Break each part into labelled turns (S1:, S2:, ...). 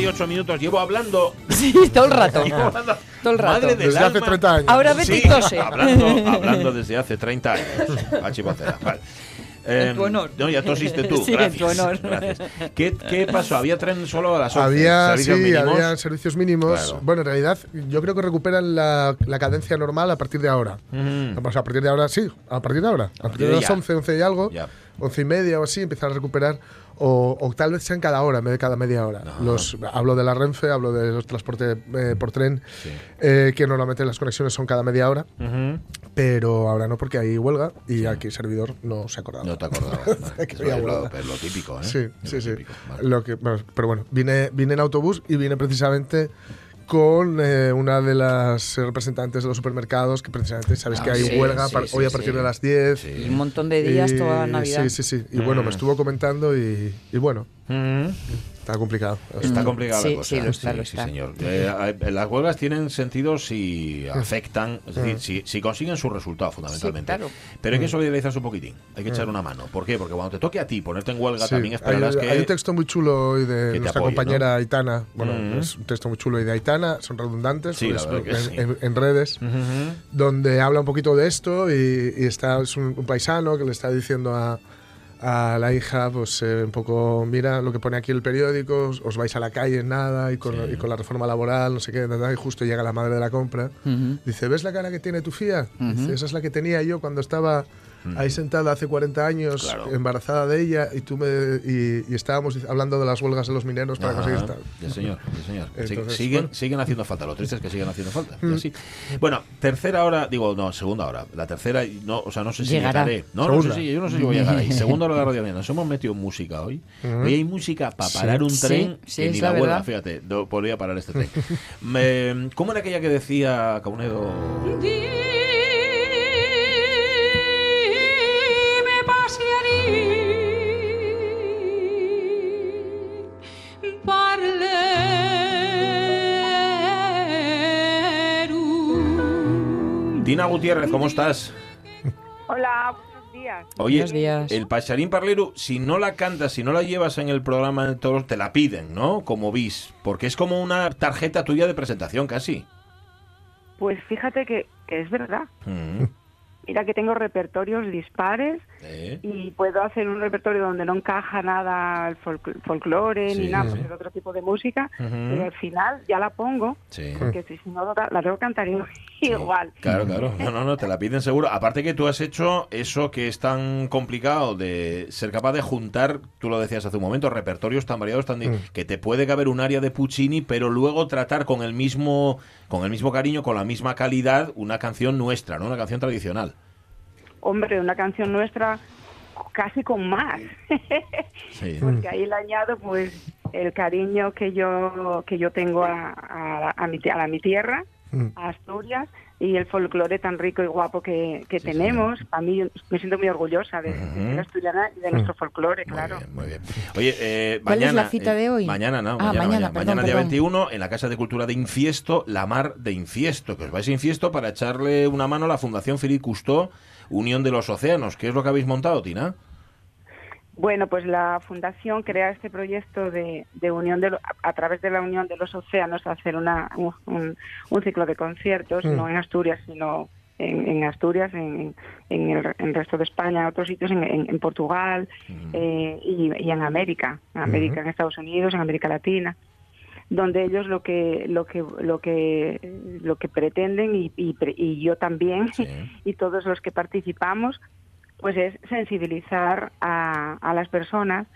S1: Las 11 y 8 minutos llevo hablando.
S2: Sí, todo el rato.
S1: llevo hablando-
S2: Todo el rato.
S1: Madre del
S3: Desde hace
S1: alma.
S3: 30 años.
S2: Ahora vete y
S1: Sí, hablando, hablando desde hace 30 años. Pachi Poncela, vale.
S2: En tu honor.
S1: No, ya tosiste tú.
S2: Sí, en
S1: gracias,
S2: tu honor.
S1: gracias. ¿Qué, qué pasó? ¿Había tren solo a las 11?
S3: Había, sí,
S1: ¿Servicios mínimos?
S3: había servicios mínimos.
S1: Claro.
S3: Bueno, en realidad, yo creo que recuperan la, la cadencia normal a partir de ahora.
S1: Ujú.
S3: O sea, a partir de ahora, sí, a partir de ahora. A, partir de
S1: de
S3: las
S1: ya.
S3: 11, 11 y algo,
S1: Ya.
S3: 11 y media o así, empiezan a recuperar. O, o tal vez sean cada hora, en vez de cada media hora.
S1: No.
S3: Los, hablo de la Renfe, hablo de los transportes eh, por tren,
S1: Sí.
S3: eh, que normalmente las conexiones son cada media hora, pero ahora no porque hay huelga y aquí el servidor no se ha acordado.
S1: No te acordabas. ¿no?
S3: Que
S1: Eso
S3: había
S1: es lo,
S3: huelga.
S1: es lo típico, ¿eh?
S3: Sí,
S1: Es
S3: sí,
S1: lo
S3: sí.
S1: típico, vale.
S3: Lo que, bueno, pero bueno, vine, vine en autobús y vine precisamente con eh, una de las representantes de los supermercados, que precisamente sabéis
S1: Ah,
S3: que hay
S1: sí,
S3: huelga
S1: sí, sí,
S3: hoy a partir de las 10.
S1: Sí.
S2: Y un montón de días
S3: Y-
S2: toda Navidad.
S3: Sí, sí, sí. Y bueno, me estuvo comentando y, y bueno, Está complicado.
S1: Está
S2: Mm.
S1: complicada
S2: Sí,
S1: la cosa.
S2: sí, lo está, lo
S1: sí,
S2: está.
S1: señor. Eh, eh, las huelgas tienen sentido si afectan, es decir, si, si consiguen su resultado, fundamentalmente.
S2: claro.
S1: Pero hay que solidarizarse un poquitín, hay que echar una mano. ¿Por qué? Porque cuando te toque a ti ponerte en huelga,
S3: Sí,
S1: también
S3: hay,
S1: esperarás que.
S3: hay un texto muy chulo hoy de nuestra
S1: apoye,
S3: compañera Aitana. Bueno,
S1: Mm.
S3: es un texto muy chulo y de Aitana, son redundantes
S1: Sí,
S3: pues, en,
S1: sí.
S3: en- en redes. Donde habla un poquito de esto y, y está es un, un paisano que le está diciendo a, a la hija pues eh, un poco mira lo que pone aquí el periódico os, os vais a la calle en nada y con,
S1: Sí.
S3: y con la reforma laboral no sé qué nada, y justo llega la madre de la compra. Dice ves la cara que tiene tu fía Dice, esa es la que tenía yo cuando estaba ahí sentada hace 40 años
S1: Claro.
S3: embarazada de ella y tú me y, y estábamos hablando de las huelgas de los mineros para
S1: Ajá,
S3: conseguir tal
S1: sí, señor, sí, señor.
S3: Entonces,
S1: siguen,
S3: bueno.
S1: siguen haciendo falta. Lo triste es que siguen haciendo falta.
S3: Mm.
S1: así. Bueno, tercera hora, digo, no, segunda hora. La tercera, no, o sea, no sé si
S2: Llegará.
S1: llegaré. No, no sé si, yo no sé si voy a llegar ahí. Segunda hora de la radio mía. Nos hemos metido música hoy.
S3: Ujú.
S1: Hoy hay música para
S3: Sí.
S1: parar un
S2: Sí,
S1: tren
S2: sí,
S1: que ni
S2: la
S1: la huelga, fíjate, no podría parar este tren. Me- ¿Cómo era aquella que decía Caunedo? Tina Gutiérrez, ¿cómo estás?
S4: Hola, buenos días.
S1: Oye,
S2: Buenos días.
S1: el Pacharín Parlero, si no la cantas, si no la llevas en el programa de toros, te la piden, ¿no? Como bis, porque es como una tarjeta tuya de presentación casi.
S4: Pues fíjate que, que es verdad.
S1: Mm.
S4: Mira que tengo repertorios dispares
S1: ¿Eh?
S4: y puedo hacer un repertorio donde no encaja nada el folclore
S1: Sí,
S4: ni nada,
S1: sí.
S4: es otro tipo de música,
S1: Ujú.
S4: pero al final ya la pongo,
S1: Sí.
S4: porque si no la tengo que cantar igual.
S1: Claro, claro. No, no, no, te la piden seguro. Aparte que tú has hecho eso que es tan complicado de ser capaz de juntar, tú lo decías hace un momento, repertorios tan variados, tan
S3: Mm.
S1: que te puede caber un área de Puccini, pero luego tratar con el mismo con el mismo cariño, con la misma calidad, una canción nuestra, ¿no? Una canción tradicional.
S4: Hombre, una canción nuestra casi con más.
S1: Sí.
S4: porque ahí le añado pues el cariño que yo que yo tengo a, a, a mi, a la- mi tierra. A Asturias y el folclore tan rico y guapo que, que
S1: Sí,
S4: tenemos a mí me siento muy orgullosa de, de
S1: Ujú.
S4: ser asturiana y de nuestro folclore
S1: Muy
S4: claro
S1: bien, muy bien. Oye, eh,
S2: ¿Cuál es
S1: mañana.
S2: la cita
S1: eh,
S2: de hoy?
S1: Mañana, no.
S2: Ah,
S1: mañana,
S2: mañana,
S1: mañana,
S2: perdón,
S1: Mañana, día
S2: perdón.
S1: 21, en la Casa de Cultura de Infiesto, la Mar de Infiesto. Que os vais a Infiesto para echarle una mano a la Fundación Felipe Custó, Unión de los Océanos. ¿Qué es lo que habéis montado, Tina?
S4: Bueno, pues la fundación crea este proyecto de, de unión de a, través de la unión de los océanos hacer una, un, un- ciclo de conciertos,
S3: Mm.
S4: no en Asturias, sino en, en Asturias, en, en el, en el resto de España, en otros sitios, en, Portugal eh, y, y en América, en América, en Estados Unidos, en América Latina donde ellos lo que lo que lo que lo que pretenden y, y, y yo también
S1: Sí.
S4: y todos los que participamos pues es sensibilizar a, a las personas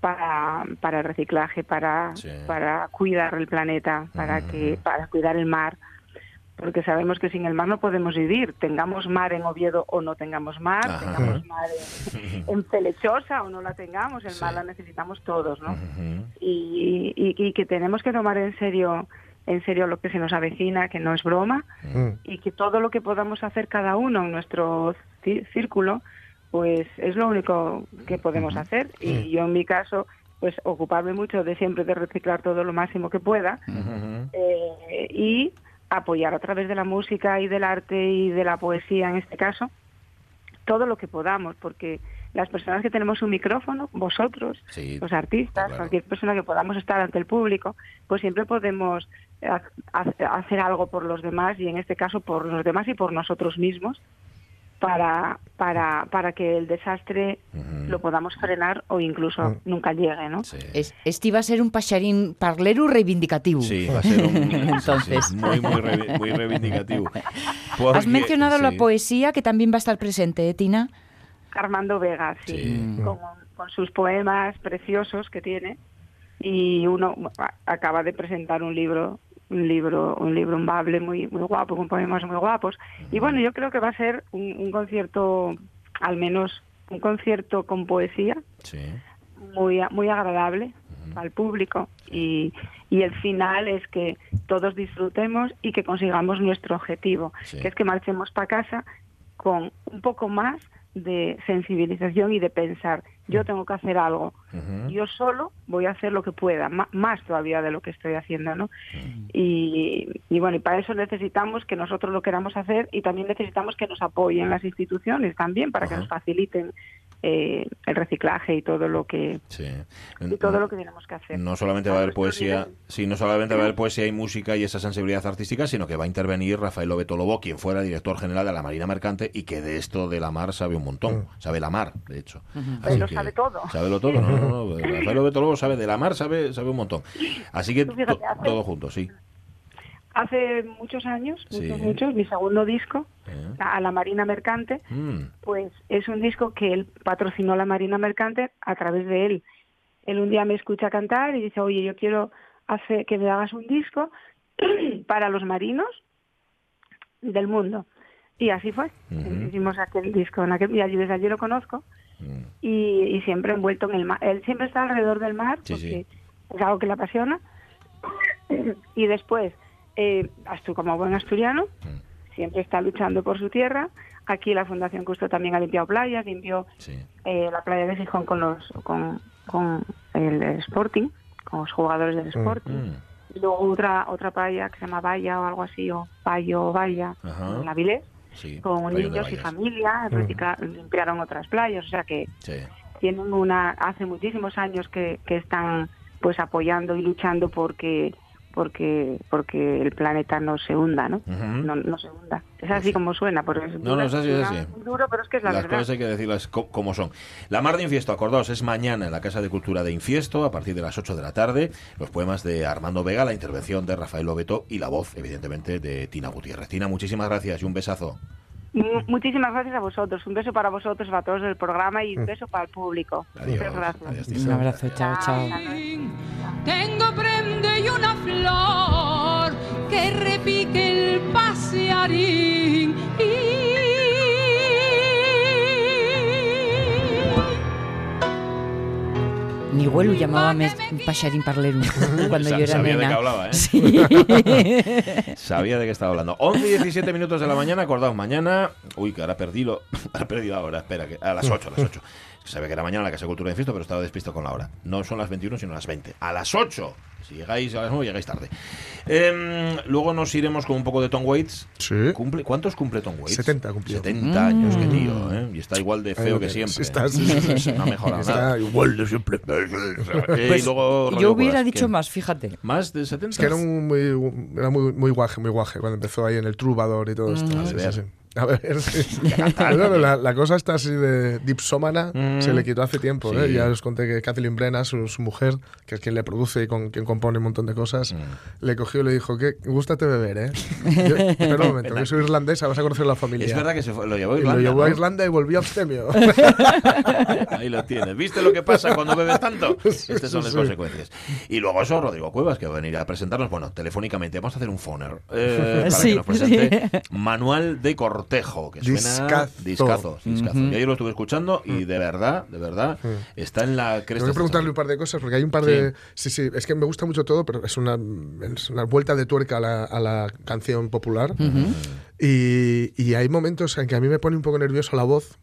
S4: para, para el reciclaje para
S1: Sí.
S4: para cuidar el planeta para que
S1: Ujú.
S4: para cuidar el mar porque sabemos que sin el mar no podemos vivir tengamos mar en Oviedo o no tengamos mar
S1: Ajá.
S4: tengamos mar en, en Felechosa o no la tengamos el
S1: Sí.
S4: mar la necesitamos todos no
S1: Ujú.
S4: y, y- y que tenemos que tomar en serio en serio lo que se nos avecina, que no es broma,
S3: Mm.
S4: y que todo lo que podamos hacer cada uno en nuestro cí- círculo, pues es lo único que podemos hacer. Y yo en mi caso, pues ocuparme mucho de siempre de reciclar todo lo máximo que pueda eh, y apoyar a través de la música y del arte y de la poesía en este caso todo lo que podamos, porque las personas que tenemos un micrófono, vosotros,
S1: Sí,
S4: los artistas,
S1: claro.
S4: cualquier persona que podamos estar ante el público, pues siempre podemos ha- hacer algo por los demás y en este caso por los demás y por nosotros mismos para para para que el desastre
S1: Ujú.
S4: lo podamos frenar o incluso
S3: Mm.
S4: nunca llegue, ¿no?
S1: Sí.
S2: Es, este va a ser un paxarín parlero reivindicativo.
S1: Sí, va a ser un,
S2: Entonces.
S1: sí, muy, muy, revi- muy reivindicativo.
S2: Has
S1: Porque-
S2: mencionado la
S1: sí.
S2: poesía, que también va a estar presente, ¿eh, Tina?
S4: Armando Vega, sí,
S1: Sí.
S4: Con, con sus poemas preciosos que tiene y uno acaba de presentar un libro un libro un libro umbable muy muy guapo con poemas muy guapos y bueno yo creo que va a ser un, un concierto al menos un concierto con poesía
S1: Sí.
S4: muy muy agradable al público y, y el final es que todos disfrutemos y que consigamos nuestro objetivo,
S1: Sí.
S4: que es que marchemos para casa con un poco más de sensibilización y de pensar, yo tengo que hacer algo, yo solo voy a hacer lo que pueda, más todavía de lo que estoy haciendo, ¿no? Y, y bueno, y para eso necesitamos que nosotros lo queramos hacer y también necesitamos que nos apoyen las instituciones también para que nos faciliten eh, el reciclaje y todo lo que
S1: Sí.
S4: y todo lo que tenemos que hacer.
S1: No solamente va a haber poesía, sí, no solamente va a haber poesía y música y esa sensibilidad artística, sino que va a intervenir Rafael Lobeto Lobo, quien fuera director general de la Marina Mercante y que de esto de la mar sabe un montón. Sabe la mar, de hecho.
S4: Pues lo sabe todo.
S1: Sabe todo, no, no, no. Rafael Lobeto Lobo sabe de la mar, sabe, sabe un montón. Así que
S4: fíjate,
S1: to-
S4: hace-
S1: todo junto, sí.
S4: Hace muchos años,
S1: Sí.
S4: muchos, muchos, mi segundo disco,
S1: Eh.
S4: a la Marina Mercante,
S1: Mm,
S4: pues es un disco que él patrocinó la Marina Mercante a través de él. Él un día me escucha cantar y dice, oye, yo quiero hacer que me hagas un disco para los marinos del mundo. Y así fue.
S1: Ujú.
S4: Hicimos aquel disco en aquel yo desde allí lo conozco
S1: mm.
S4: y, y siempre envuelto en el mar. Él siempre está alrededor del mar
S1: Sí,
S4: porque
S1: sí.
S4: es algo que le apasiona. Y después, eh, como buen asturiano,
S1: Mm.
S4: siempre está luchando por su tierra. Aquí la Fundación Custo también ha limpiado playas, limpió
S1: Sí.
S4: eh, la playa de Gijón con los con, con el Sporting, con los jugadores del Sporting.
S1: Mm.
S4: Y luego otra otra playa que se llama Valla o algo así, o Payo o Valla,
S1: Ajá.
S4: en Avilés,
S1: Sí.
S4: con niños y familia, limpiaron otras playas, o sea que
S1: Sí.
S4: tienen una hace muchísimos años que, que están pues apoyando y luchando porque porque porque el planeta no se hunda, ¿no? No, no se hunda. Es así como suena, porque es,
S1: No, no, es así, es así.
S4: duro, pero es que es la
S1: Las
S4: verdad.
S1: cosas hay que decirlas co- como son. La Mar de Infiesto, acordaos, es mañana en la Casa de Cultura de Infiesto, a partir de las 8 de la tarde. Los poemas de Armando Vega, la intervención de Rafael Lobeto y la voz, evidentemente, de Tina Gutiérrez. Tina, muchísimas gracias y un besazo.
S4: Mu- Muchísimas gracias a vosotros. Un beso para vosotros, para todos del programa y un beso para el público.
S1: Adiós.
S4: Muchas gracias.
S1: Adiós,
S2: Un abrazo, chao, chao.
S5: Tengo prende y una flor que repique el pasearín.
S2: Mi abuelo llamaba mes- paxarín parlero cuando
S1: Sa-
S2: yo era
S1: sabía de
S2: nena.
S1: qué hablaba, ¿eh?
S2: Sí.
S1: Sabía de qué estaba hablando. 11 y 17 minutos de la mañana, acordaos, mañana. Uy, que ahora perdí lo. Ahora perdí la hora, espera, que a las 8, a las 8. Es que Sabía que era mañana la Casa de Cultura de Infiesto, pero estaba despisto con la hora. No son las 21, sino las 20. A las 8. Si llegáis a las 9, llegáis tarde. Em, luego nos iremos con un poco de Tom Waits.
S3: Sí.
S1: Cumple, ¿Cuántos cumple Tom Waits?
S3: 70 cumplió.
S1: 70 años, qué tío, ¿eh? Y está igual de feo
S3: Ahí
S1: que
S3: lo
S1: siempre.
S3: Está, sí, sí, sí.
S1: No ha mejorado
S3: Está
S1: nada.
S3: igual de siempre.
S1: Eh,
S2: Pues
S1: y luego
S2: yo hubiera
S1: Cuevas,
S2: dicho
S1: ¿qué?
S2: más, fíjate.
S1: ¿Más de 70?
S3: Es que era, un muy, era muy, muy guaje, muy guaje cuando empezó ahí en el Trubador y todo esto.
S1: A
S3: Sí, sí, sí. A ver, sí. Bueno, la, la cosa está así de dipsómana
S1: Mm.
S3: se le quitó hace tiempo.
S1: Sí.
S3: ¿eh? Ya os conté que Kathleen Brenna, su, su mujer, que es quien le produce y con quien compone un montón de cosas,
S1: Mm.
S3: le cogió y le dijo que gústate beber, ¿eh? Yo, espera un momento, que soy irlandesa, vas a conocer la familia.
S1: Es verdad que se fue- lo llevó a
S3: y
S1: Irlanda.
S3: lo llevó a
S1: ¿no?
S3: Irlanda y volvió abstemio.
S1: Ahí lo tienes. ¿Viste lo que pasa cuando bebes tanto? Estas son las
S3: sí.
S1: consecuencias. Y luego eso, Rodrigo Cuevas, que va a venir a presentarnos, bueno, telefónicamente. Vamos a hacer un phoner eh, para
S2: Sí,
S1: que nos presente Manual de Cordón. Cortejo, que suena
S3: Discazo.
S1: discazo. discazo. Yo ayer lo estuve escuchando y de verdad, de verdad, está en la cresta.
S3: Tengo que preguntarle un par de cosas, porque hay un par de... Sí, sí, es que me gusta mucho todo, pero es una, es una vuelta de tuerca a la, a la canción popular. y, y hay momentos en que a mí me pone un poco nervioso la voz,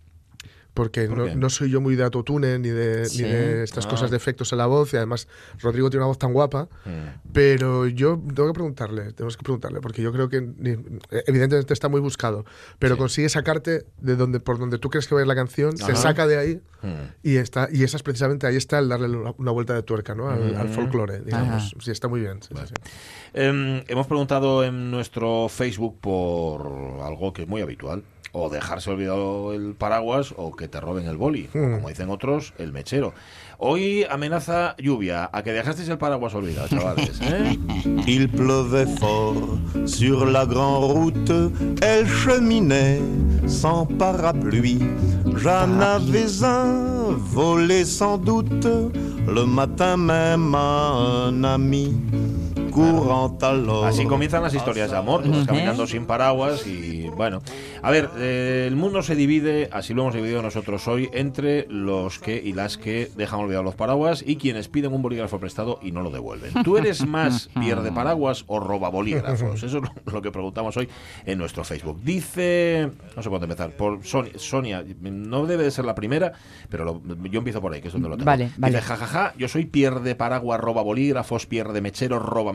S3: porque
S1: ¿Por
S3: no, soy yo muy de autotune ni de,
S2: Sí.
S3: ni de estas
S1: Ah.
S3: cosas de efectos en la voz, y además Rodrigo tiene una voz tan guapa,
S1: Mm.
S3: pero yo tengo que preguntarle, tenemos que preguntarle, porque yo creo que evidentemente está muy buscado, pero consigue sacarte de donde por donde tú crees que va a ir la canción, se saca de ahí
S1: Mm.
S3: y está y esa es precisamente ahí está el darle una, vuelta de tuerca, ¿no? Al, al folclore, digamos.
S2: Ajá.
S3: Sí, está muy bien. sí.
S1: Em, hemos preguntado en nuestro Facebook por algo que es muy habitual. O dejarse olvidado el paraguas o que te roben el boli. O como dicen otros, el mechero. Hoy amenaza lluvia. A que dejasteis el paraguas olvidado, chavales. ¿eh?
S6: Il pleuvait fort sur la grande route, elle cheminait sans parapluie. J'en avais un volé sans doute le matin même à un ami.
S1: Así comienzan las historias de amor, todos caminando sin paraguas y bueno. A ver, eh, el mundo se divide, así lo hemos dividido nosotros hoy, entre los que y las que dejan olvidados los paraguas y quienes piden un bolígrafo prestado y no lo devuelven. ¿Tú eres más pierde paraguas o roba bolígrafos? Eso es lo, que preguntamos hoy en nuestro Facebook. Dice, no sé cuándo empezar, por Sonia, Sonia, no debe de ser la primera, pero lo- yo empiezo por ahí, que es donde lo tengo.
S2: Vale, vale.
S1: Dice, jajaja, yo soy pierde paraguas, roba bolígrafos, pierde mecheros, roba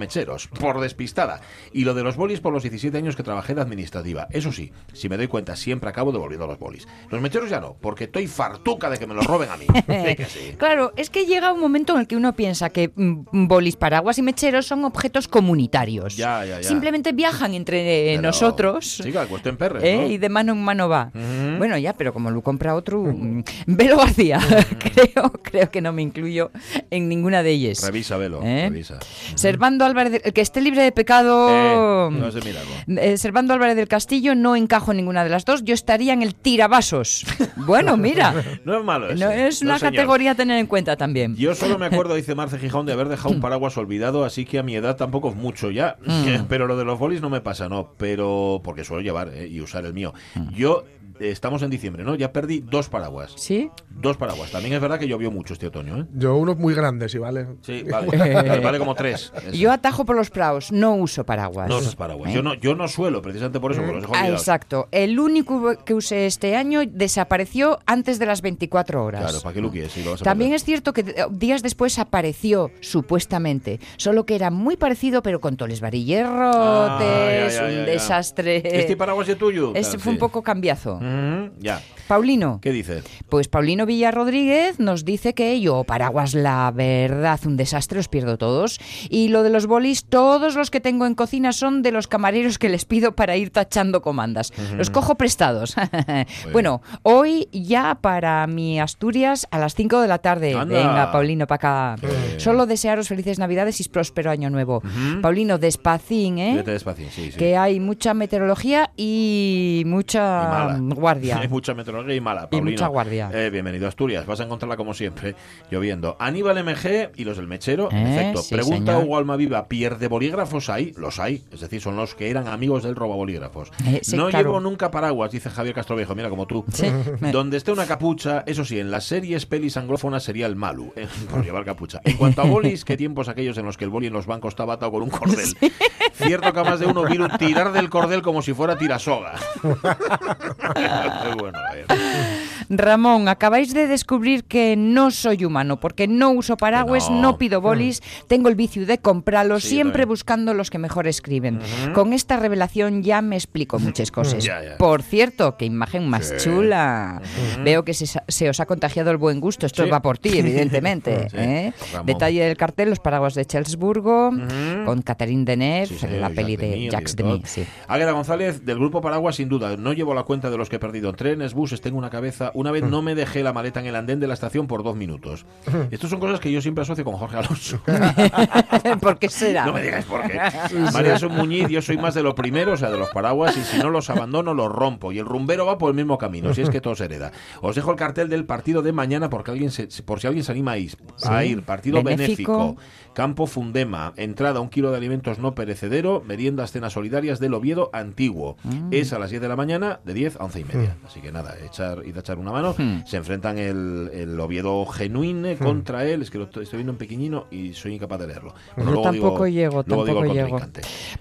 S1: por despistada. Y lo de los bolis por los 17 años que trabajé de administrativa. Eso sí, si me doy cuenta, siempre acabo devolviendo los bolis. Los mecheros ya no, porque estoy fartuca de que me los roben a mí. Sí que sí.
S2: Claro, es que llega un momento en el que uno piensa que mm, bolis, paraguas y mecheros son objetos comunitarios.
S1: Ya, ya, ya.
S2: Simplemente viajan entre eh, nosotros.
S1: Chica, perres,
S2: ¿eh?
S1: ¿no?
S2: Y de mano en mano va. Bueno, ya, pero como lo compra otro, mm, Velo García, creo, creo que no me incluyo en ninguna de ellas.
S1: Revisa, velo,
S2: ¿Eh?
S1: revisa.
S2: Servando Álvarez, el que esté libre de pecado.
S1: Eh, no.
S2: Eh, Servando Álvarez del Castillo no encajo en ninguna de las dos. Yo estaría en el tiravasos. Bueno, mira.
S1: No es malo
S2: no, es una
S1: No,
S2: categoría a tener en cuenta también.
S1: Yo solo me acuerdo, dice Marce Gijón, de haber dejado un paraguas olvidado, así que a mi edad tampoco es mucho ya.
S2: Mm.
S1: Pero lo de los bolis no me pasa, no. Pero porque suelo llevar eh, y usar el mío.
S2: Mm.
S1: Yo, estamos en diciembre, ¿no? Ya perdí dos paraguas.
S2: ¿Sí?
S1: Dos paraguas. También es verdad que llovió mucho este otoño, ¿eh?
S3: Yo uno muy grande, sí, ¿vale?
S1: Sí, vale. vale, vale como tres. Eso.
S2: Yo atajo por los praos, no uso paraguas.
S1: No usas paraguas.
S2: ¿Eh?
S1: Yo no, yo no suelo, precisamente por eso, porque los
S2: Ah, exacto. El único que usé este año desapareció antes de las 24 horas.
S1: Claro, ¿para qué lo quieres? Si lo vas a
S2: También
S1: perder?
S2: es cierto que eh, días después apareció, supuestamente, solo que era muy parecido, pero con toles varillerotes,
S1: Ah, ya, ya,
S2: un
S1: ya,
S2: desastre.
S1: ¿Este paraguas es tuyo?
S2: Ese
S1: Claro,
S2: fue un
S1: sí.
S2: poco cambiazo.
S1: Mm, ya.
S2: Paulino.
S1: ¿Qué dices?
S2: Pues Paulino Villa Rodríguez nos dice que yo, paraguas, la verdad, un desastre, os pierdo todos. Y lo de los bolis, todos los que tengo en cocina son de los camareros que les pido para ir tachando comandas. Los cojo prestados. bueno, hoy ya para mi Asturias a las 5 de la tarde.
S1: Anda.
S2: Venga, Paulino, para acá. Solo desearos felices Navidades y próspero año nuevo. Paulino, despacín, ¿eh?
S1: Vete despacio, sí, sí.
S2: Que hay mucha meteorología y mucha. Guardia.
S1: Hay mucha meteorología y mala.
S2: Y
S1: Paulino.
S2: mucha guardia.
S1: Eh, bienvenido a Asturias. Vas a encontrarla como siempre, lloviendo. Aníbal MG y los del Mechero, en
S2: Eh, sí,
S1: Pregunta
S2: señor.
S1: Hugo Almaviva, ¿pierde bolígrafos hay? Los hay. Es decir, son los que eran amigos del roba bolígrafos.
S2: Eh, sí,
S1: no
S2: claro.
S1: llevo nunca paraguas, dice Javier Castroviejo, mira como tú.
S2: Sí.
S1: Donde esté una capucha, eso sí, en las series pelis anglófonas sería el malu, eh, por llevar capucha. En cuanto a bolis, qué tiempos aquellos en los que el boli en los bancos estaba atado con un cordel. Cierto que a más de uno vino tirar del cordel como si fuera tirasoga. Muy bueno, a ver.
S2: Ramón, acabáis de descubrir que no soy humano, porque no uso paraguas,
S1: no.
S2: no. pido bolis, tengo el vicio de comprarlos,
S1: Sí,
S2: siempre
S1: también.
S2: buscando los que mejor escriben. Con esta revelación ya me explico muchas cosas. Por cierto, qué imagen más
S1: Sí.
S2: chula. Veo que se, se os ha contagiado el buen gusto. Esto
S1: Sí.
S2: va por ti, evidentemente. ¿eh? Detalle del cartel, los paraguas de Chelsburgo, con Catherine Deneuve, la peli de
S1: el
S2: Jacques. Demy.
S1: Águeda González, del Grupo Paraguas, sin duda. No llevo la cuenta de los que he perdido en trenes, buses. Tengo una cabeza una vez no me dejé la maleta en el andén de la estación por dos minutos. Estas son cosas que yo siempre asocio con Jorge Alonso.
S2: ¿Por qué será?
S1: No me digáis por qué. María Son Muñiz, yo soy más de lo primero, o sea, de los paraguas, y si no los abandono, los rompo. Y el rumbero va por el mismo camino, si es que todo se hereda. Os dejo el cartel del partido de mañana porque alguien se- por si alguien se anima a ir. A ir. Partido
S2: Benéfico.
S1: benéfico. Campo Fundema. Entrada un kilo de alimentos no perecedero. Meriendas cenas solidarias del Oviedo Antiguo. Es a las 10 de la mañana, de 10 a 11 y media. Así que nada, echar, id a echar una mano. Se enfrentan el, el Oviedo Genuine contra él. Es que lo estoy estoy viendo en pequeñino y soy incapaz de leerlo. Bueno,
S2: Yo
S1: digo-
S2: tampoco llego, tampoco llego.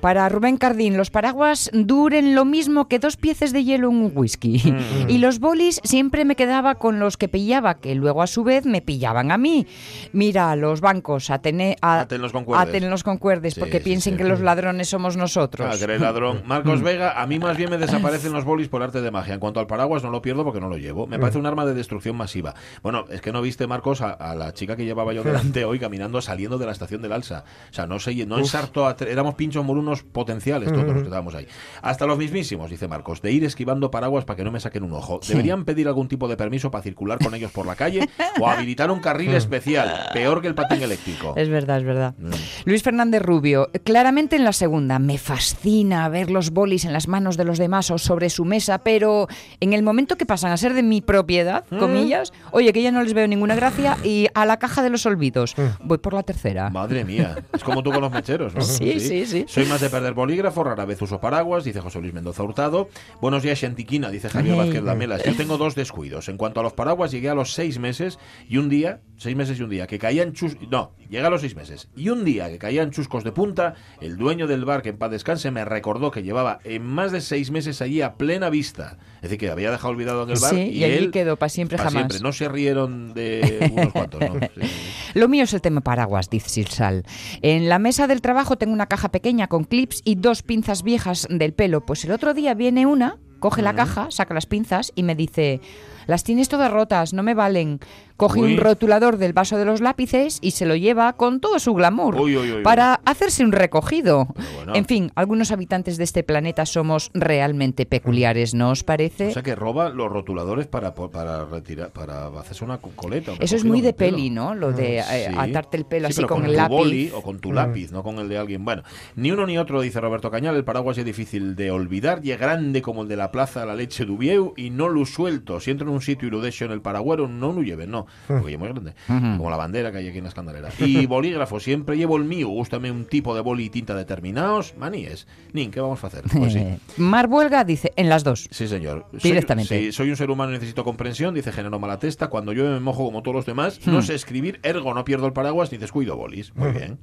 S2: Para Rubén Cardín, los paraguas duren lo mismo que dos piezas de hielo en un whisky.
S1: Mm.
S2: Y los bolis siempre me quedaba con los que pillaba, que luego a su vez me pillaban a mí. Mira, los bancos, atene, a,
S1: Atenlos con cuerdes.
S2: atenlos con cuerdes,
S1: Sí,
S2: porque
S1: sí,
S2: piensen
S1: sí.
S2: que los ladrones somos nosotros.
S1: Ah, que ladrón. Marcos Vega, a mí más bien me desaparecen los bolis por arte de magia. En cuanto al paraguas, no lo pierdo porque no lo llevo. Me parece un arma de destrucción masiva. Bueno, es que no viste, Marcos, a, a la chica que llevaba yo delante hoy caminando saliendo de la estación del Alsa. O sea, no se no ensartó a éramos pinchos morunos potenciales todos los que estábamos ahí. Hasta los mismísimos, dice Marcos, de ir esquivando paraguas para que no me saquen un ojo. Deberían pedir algún tipo de permiso para circular con ellos por la calle o habilitar un carril especial, peor que el patín eléctrico.
S2: Es verdad, es verdad.
S1: Mm.
S2: Luis Fernández Rubio, claramente en la segunda, me fascina ver los bolis en las manos de los demás o sobre su mesa, pero en el momento que pasan a ser de mi propiedad,
S1: Mm.
S2: comillas, oye, que ya no les veo ninguna gracia y a la caja de los olvidos, voy por la tercera.
S1: Madre mía, es como tú con los mecheros, ¿no?
S2: Sí, sí, sí.
S1: Soy más de perder bolígrafo, rara vez uso paraguas, dice José Luis Mendoza Hurtado. Buenos días, Xantiquina, dice Javier. Vázquez Lamelas. Yo tengo dos descuidos. En cuanto a los paraguas, llegué a los seis meses y un día, seis meses y un día, que caían chus... No, llegué a los seis meses. Y un día que caían chuscos de punta, el dueño del bar, que en paz descanse, me recordó que llevaba en más de seis meses allí a plena vista. Es decir, que había dejado olvidado en el bar
S2: Sí,
S1: y,
S2: y
S1: él...
S2: quedó pa' siempre,
S1: pa'
S2: jamás.
S1: siempre. No se rieron de unos cuantos, ¿no? Sí.
S2: Lo mío es el tema paraguas, dice Silsal. En la mesa del trabajo tengo una caja pequeña con clips y dos pinzas viejas del pelo. Pues el otro día viene una, coge la caja, saca las pinzas y me dice, las tienes todas rotas, no me valen. Coge
S1: Uy.
S2: un rotulador del vaso de los lápices y se lo lleva con todo su glamour
S1: Uy, uy,
S2: para hacerse un recogido.
S1: Bueno.
S2: En fin, algunos habitantes de este planeta somos realmente peculiares, ¿no os parece?
S1: O sea que roba los rotuladores para, para retirar, para hacerse una co- coleta.
S2: Eso es muy de peli, ¿no? Lo de eh,
S1: Sí.
S2: atarte el pelo
S1: Sí,
S2: así
S1: pero
S2: con, el
S1: tu
S2: lápiz.
S1: boli o con tu lápiz, no con el de alguien. Bueno, ni uno ni otro, dice Roberto Cañal. El paraguas es difícil de olvidar y es grande como el de la plaza La Leche Dubieu y no lo suelto. Si entro en un sitio y lo dejo en el paragüero, no lo lleven, no. Porque ya es muy grande. Como la bandera que hay aquí en la escandalera. Y bolígrafo, siempre llevo el mío. Gústame un tipo de boli y tinta determinados. Maníes. Nin, ¿qué vamos a hacer? Pues sí.
S2: Mar Buelga dice, en las dos.
S1: Sí, señor. Soy-
S2: Directamente.
S1: sí, soy un ser humano y necesito comprensión, dice Genero Malatesta. Cuando yo me mojo como todos los demás, no sé escribir, ergo no pierdo el paraguas ni descuido bolis. Muy bien.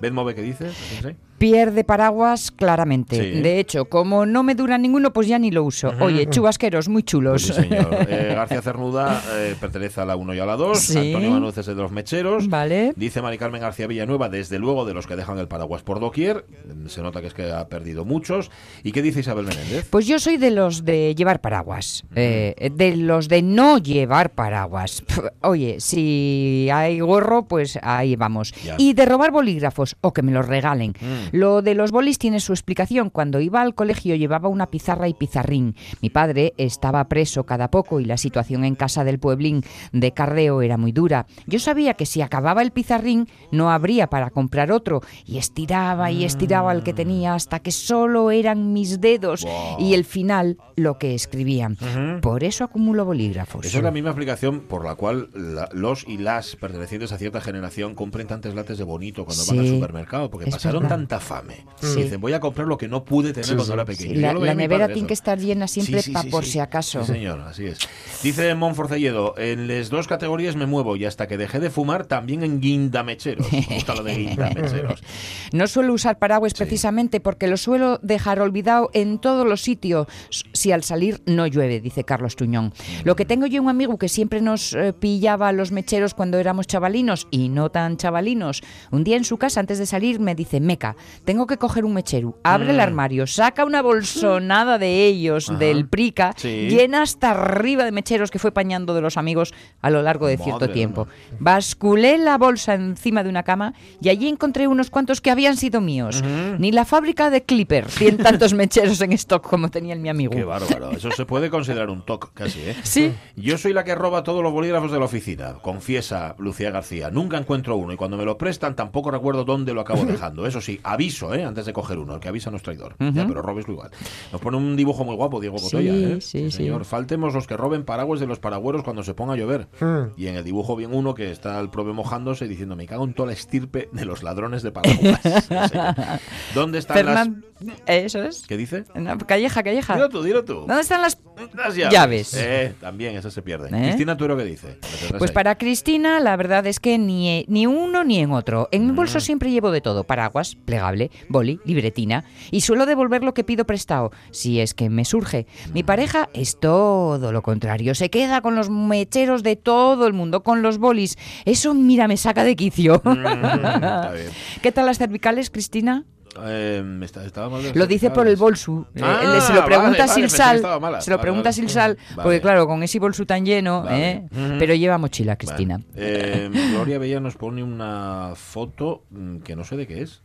S1: ¿Ven, Move, qué dices? ¿Sí?
S2: Pierde paraguas claramente. De hecho, como no me dura ninguno, pues ya ni lo uso. Oye, chubasqueros, muy chulos.
S1: Pues señor. Eh, García Cernuda eh, pertenece a la 1 y a la 2.
S2: Sí.
S1: Antonio Manuz es de los mecheros.
S2: Vale.
S1: Dice Mari Carmen García Villanueva, desde luego de los que dejan el paraguas por doquier. Se nota que es que ha perdido muchos. ¿Y qué dice Isabel Menéndez?
S2: Pues yo soy de los de llevar paraguas, eh, de los de no llevar paraguas. Oye, si hay gorro, pues ahí vamos.
S1: Ya.
S2: Y de robar bolígrafos, o que me los regalen.
S1: Mm.
S2: Lo de los bolis tiene su explicación. Cuando iba al colegio llevaba una pizarra y pizarrín. Mi padre estaba preso cada poco y la situación en casa del pueblín de Carreo era muy dura. Yo sabía que si acababa el pizarrín no habría para comprar otro y estiraba y estiraba el que tenía hasta que solo eran mis dedos
S1: Wow.
S2: y el final lo que escribían. Por eso acumulo bolígrafos.
S1: Esa es la misma explicación por la cual la- los y las pertenecientes a cierta generación compren tantas latas de bonito cuando van al supermercado, porque pasaron
S2: verdad.
S1: tanta fame.
S2: Sí.
S1: Dicen, voy a comprar lo que no pude tener
S3: Sí,
S1: cuando era pequeño.
S2: La, nevera tiene que estar llena siempre
S1: Sí, sí,
S2: pa-
S1: sí,
S2: por si acaso.
S1: Sí, señor, así es. Dice Monforcelledo, en las dos categorías me muevo y hasta que dejé de fumar también en guindamecheros. Me gusta lo de guindamecheros.
S2: No suelo usar paraguas precisamente porque lo suelo dejar olvidado en todos los sitios si al salir no llueve, dice Carlos Tuñón. Lo que tengo yo un amigo que siempre nos eh, pillaba los mecheros cuando éramos chavalinos y no tan chavalinos. Un día en su casa antes de salir me dice, Meca, tengo que coger un mechero, abre
S1: Mm.
S2: el armario, saca una bolsonada de ellos
S1: Ajá.
S2: del Prica,
S1: Sí.
S2: llena hasta arriba de mecheros que fue pañando de los amigos a lo largo de
S1: Madre
S2: cierto tiempo. Basculé la bolsa encima de una cama y allí encontré unos cuantos que habían sido míos. Ni la fábrica de Clipper tiene tantos mecheros en stock como tenía el mi amigo.
S1: Qué bárbaro. Eso se puede considerar un toque casi, ¿eh?
S2: Sí.
S1: Yo soy la que roba todos los bolígrafos de la oficina, confiesa Lucía García. Nunca encuentro uno y cuando me lo prestan tampoco recuerdo dónde lo acabo dejando. Eso sí, aviso, ¿eh? Antes de coger uno. El que avisa no es traidor. Ya, pero robeslo igual. Nos pone un dibujo muy guapo, Diego Cotoya,
S2: Sí,
S1: ¿eh?
S2: sí, sí.
S1: señor. Faltemos los que roben paraguas de los paragüeros cuando se ponga a llover.
S3: Hmm.
S1: Y en el dibujo bien uno que está el prove mojándose diciendo, me cago en toda la estirpe de los ladrones de paraguas. ¿Dónde están
S2: Fernán, eso es.
S1: las... ¿Qué dice?
S2: No, calleja, calleja.
S1: Dilo tú, dilo tú.
S2: ¿Dónde están las
S1: Las
S2: Llaves.
S1: Eh, también, esa se pierde.
S2: ¿Eh?
S1: Cristina, ¿tú lo que dice?
S2: Pues
S1: ahí.
S2: para Cristina, la verdad es que ni, ni uno ni en otro. En mi
S1: Mm.
S2: bolso siempre llevo de todo: paraguas, plegable, boli, libretina. Y suelo devolver lo que pido prestado, si es que me surge. Mi pareja es todo lo contrario. Se queda con los mecheros de todo el mundo, con los bolis. Eso, mira, me saca de quicio.
S1: Mm, está bien.
S2: ¿Qué tal las cervicales, Cristina?
S1: Eh, está- estaba mal de
S2: Lo dice por el bolso. Eh,
S1: Ah,
S2: le- se lo pregunta
S1: vale, vale,
S2: Silsal.
S1: estaba mala.
S2: Se lo
S1: Vale,
S2: pregunta
S1: vale.
S2: Silsal.
S1: Vale.
S2: Porque, claro, con ese bolso tan lleno.
S1: Vale.
S2: ¿eh? Pero lleva mochila, Cristina.
S1: Vale. Eh, Gloria Bella nos pone una foto mm, que no sé de qué es.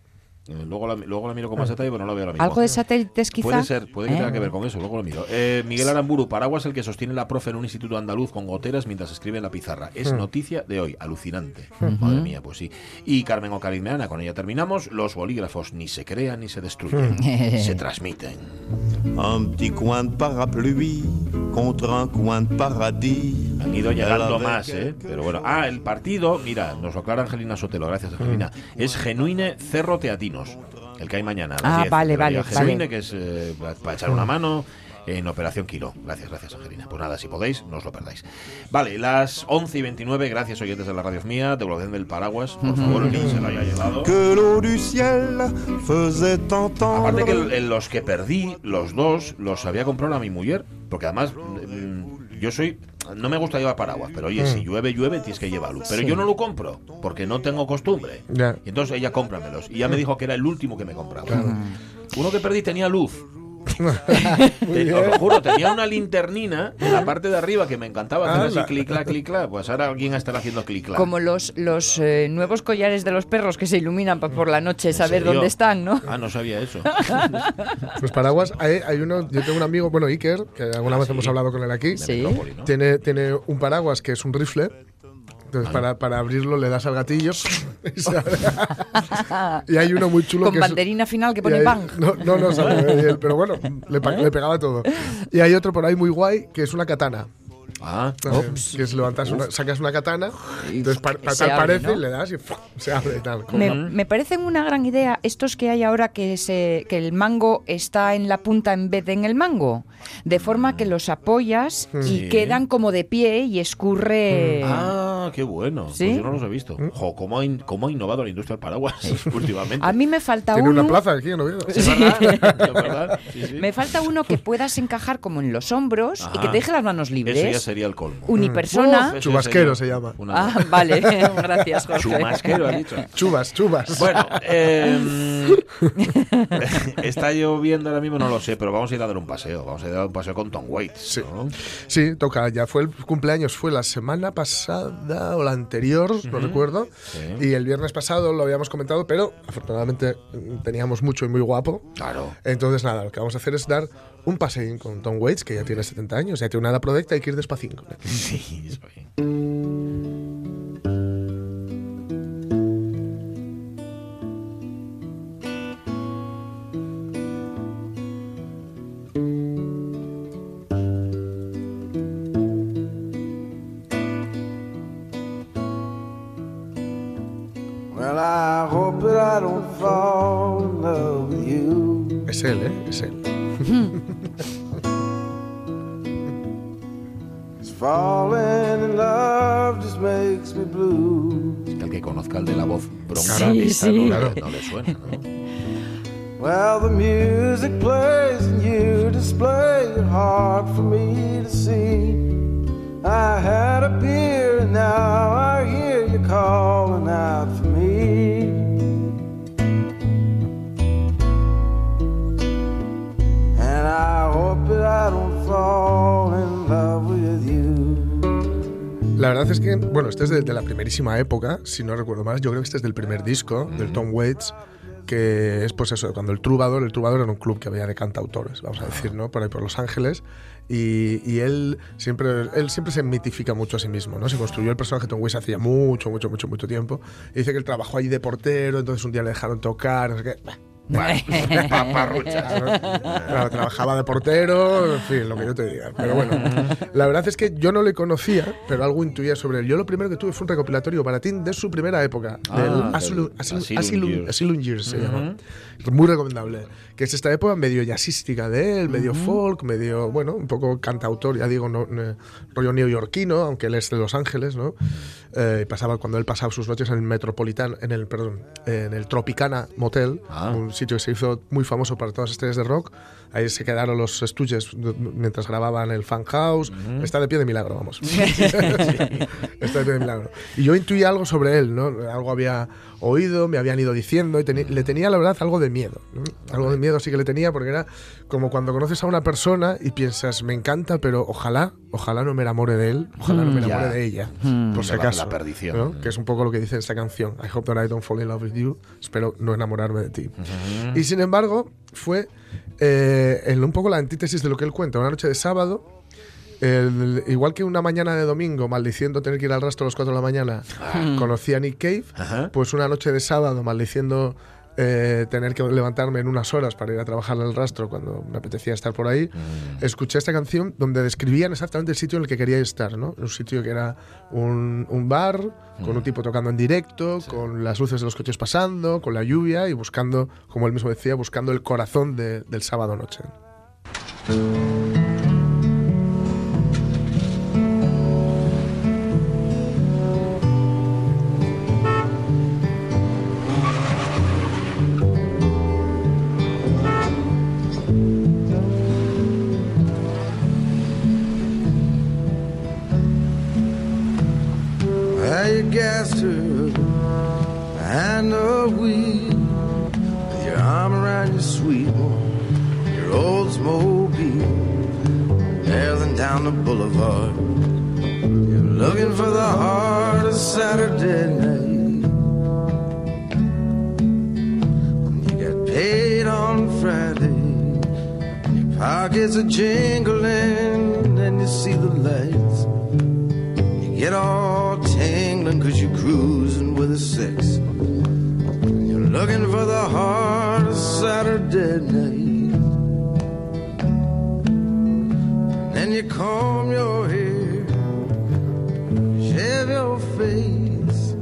S1: Eh, Luego la, luego la miro con más detalle, pero no la veo ahora mismo.
S2: ¿Algo de satélites, quizá?
S1: Puede ser, puede que
S2: ¿Eh?
S1: tenga que ver con eso, luego lo miro. Eh, Miguel Aramburu, paraguas el que sostiene la profe en un instituto andaluz con goteras mientras escribe en la pizarra. Es noticia de hoy, alucinante. Madre mía, pues sí. Y Carmen Ocaligmeana, con ella terminamos. Los bolígrafos ni se crean ni se destruyen, se transmiten.
S6: Un petit coin de parapluie contre un coin de paradis.
S1: Han ido llegando más, ¿eh? Pero bueno. Ah, el partido, mira, nos lo aclara Angelina Sotelo, gracias Angelina. Es Genuine Cerro El que hay mañana. a las
S2: Ah,
S1: 10.
S2: vale, vale, vale.
S1: que es eh, pa- para echar una mano en Operación Kilo. Gracias, gracias Angelina. Pues nada, si podéis, no os lo perdáis. Vale, las 11 y 29, gracias oyentes de la radio mía, devolución del paraguas, por favor, quien se lo haya.
S6: Que faisait
S1: Aparte que el- los que perdí, los dos, los había comprado a mi mujer. Porque además, mm, yo soy. No me gusta llevar paraguas, pero oye, si llueve, llueve, tienes que llevarlo. Pero yo no lo compro, porque no tengo costumbre.
S3: Ya.
S1: Y entonces ella cómpramelos. Y ya me dijo que era el último que me compraba. Uno que perdí tenía luz. Te- os lo juro, tenía una linternina en la parte de arriba que me encantaba hacer así
S3: Ala.
S1: clic clac clic clac. Pues ahora alguien estará haciendo clic clac.
S2: Como los, los eh, nuevos collares de los perros que se iluminan por la noche,
S1: ¿En
S2: saber
S1: serio?
S2: dónde están, ¿no?
S1: Ah, no sabía eso.
S3: Los paraguas, hay, hay uno, yo tengo un amigo, bueno, Iker, que alguna
S1: Ah,
S3: vez
S1: sí.
S3: hemos hablado con él aquí.
S2: Sí.
S3: Tiene, tiene un paraguas que es un rifle. Entonces, para, para abrirlo le das al gatillo. y, se abre. y hay uno muy chulo
S2: Con
S3: que es-
S2: banderina final que pone
S3: hay-
S2: bang.
S3: No, no, no sabe, pero bueno, le pegaba todo. Y hay otro por ahí muy guay que es una katana.
S1: Ah,
S3: Que es levantas una, sacas una katana, entonces pa- pa-
S2: se
S3: tal
S2: abre,
S3: parece
S2: ¿no?
S3: y le das y se abre y tal. como-
S2: Me, me parecen una gran idea estos que hay ahora que, se, que el mango está en la punta en vez de en el mango. De forma que los apoyas
S1: Sí.
S2: y quedan como de pie y escurre.
S1: Ah, qué bueno.
S2: ¿Sí?
S1: Pues yo no los he visto. Jo, cómo ha, in- cómo ha innovado la industria del paraguas últimamente.
S2: A mí me falta
S3: Tiene
S2: uno.
S3: una plaza aquí en Oviedo.
S1: ¿Es verdad? ¿Es verdad? Sí, sí.
S2: Me falta uno que puedas encajar como en los hombros y que te deje las manos libres.
S1: Eso ya sería el colmo.
S2: Unipersona.
S1: Uf,
S3: Chubasquero se llama.
S1: una-
S2: Ah, vale. Gracias, Jorge.
S1: Chumasquero, ha dicho.
S3: Chubas, chubas.
S1: Bueno, eh, está lloviendo ahora mismo, no lo sé, pero vamos a ir a dar un paseo. Vamos a ir a dar un paseo con Tom Waits.
S3: Sí.
S1: ¿no?
S3: Sí, toca, ya fue el cumpleaños, fue la semana pasada o la anterior, no recuerdo.
S1: Sí.
S3: Y el viernes pasado lo habíamos comentado, pero afortunadamente teníamos mucho y muy guapo.
S1: Claro.
S3: Entonces, nada, lo que vamos a hacer es dar un paseín con Tom Waits, que ya tiene 70 años, ya tiene una edad prodecta, hay que ir despacín con él.
S1: Sí, soy.
S3: Es él, ¿eh? Es él.
S1: que el que conozca el de la voz bronca
S2: sí,
S1: esta
S2: sí.
S1: No, no, le suena, ¿no?
S7: Well, the music plays and you display your heart for me to see. I had a beer and now I hear you calling out for me. And I hope that I don't fall.
S3: Verdad es que, bueno, este es de, de la primerísima época, si no recuerdo mal. Yo creo que este es del primer disco, del Tom Waits, que es pues eso, cuando el Trubador, el Trubador era un club que había de cantautores, vamos a decir, ¿no? Por ahí por Los Ángeles. Y, y él, siempre, él siempre se mitifica mucho a sí mismo, ¿no? Se construyó el personaje de Tom Waits hacía mucho, mucho, mucho, mucho tiempo. Y dice que él trabajó allí de portero, entonces un día le dejaron tocar, no sé qué.
S1: Bueno, paparruchas.
S3: Claro, trabajaba de portero, en fin, lo que yo te diga. Pero bueno, la verdad es que yo no le conocía, pero algo intuía sobre él. Yo lo primero que tuve fue un recopilatorio baratín de su primera época,
S1: Ah,
S3: del Asylum, Asylum-
S1: Asylum
S3: Asylum-
S1: Years.
S3: Asylum Years se llama. Muy recomendable. Que es esta época medio jazzística de él, medio folk, medio, bueno, un poco cantautor, ya digo, no, no- rollo neoyorquino, aunque él es de Los Ángeles, ¿no? Eh, pasaba, cuando él pasaba sus noches en el Metropolitan, en el, perdón, en el Tropicana Motel,
S1: Ah.
S3: un sitio que se hizo muy famoso para todas las estrellas de rock. Ahí se quedaron los estuches mientras grababan el Fan House. Está de pie de milagro, vamos. Está de pie de milagro. Y yo intuía algo sobre él, ¿no? Algo había oído, me habían ido diciendo y le tenía, la verdad, algo de miedo. ¿no? Algo de miedo sí que le tenía porque era como cuando conoces a una persona y piensas, me encanta, pero ojalá, ojalá no me enamore de él, ojalá no me
S1: Mm,
S3: enamore de ella,
S2: Mm.
S3: por si
S1: La- la
S3: acaso.
S1: perdición.
S3: ¿no? Que es un poco lo que dice esta canción. I hope that I don't fall in love with you. Espero no enamorarme de ti. Y sin embargo, fue eh, en un poco la antítesis de lo que él cuenta. Una noche de sábado, el- igual que una mañana de domingo, maldiciendo tener que ir al rastro a las 4 de la mañana, conocí a Nick Cave,
S1: Ajá.
S3: pues una noche de sábado, maldiciendo eh, tener que levantarme en unas horas para ir a trabajar el rastro cuando me apetecía estar por ahí, escuché esta canción donde describían exactamente el sitio en el que quería estar, ¿no? Un sitio que era un, un bar, con un tipo tocando en directo, con las luces de los coches pasando, con la lluvia y buscando, como él mismo decía, buscando el corazón de- del sábado noche.
S7: Well, down the boulevard. You're looking for the heart of Saturday night. You got paid on Friday, your pockets are jingling, and you see the lights. You get all tingling cause you're cruising with a six. You're looking for the heart of Saturday night. You comb your hair, shave your face,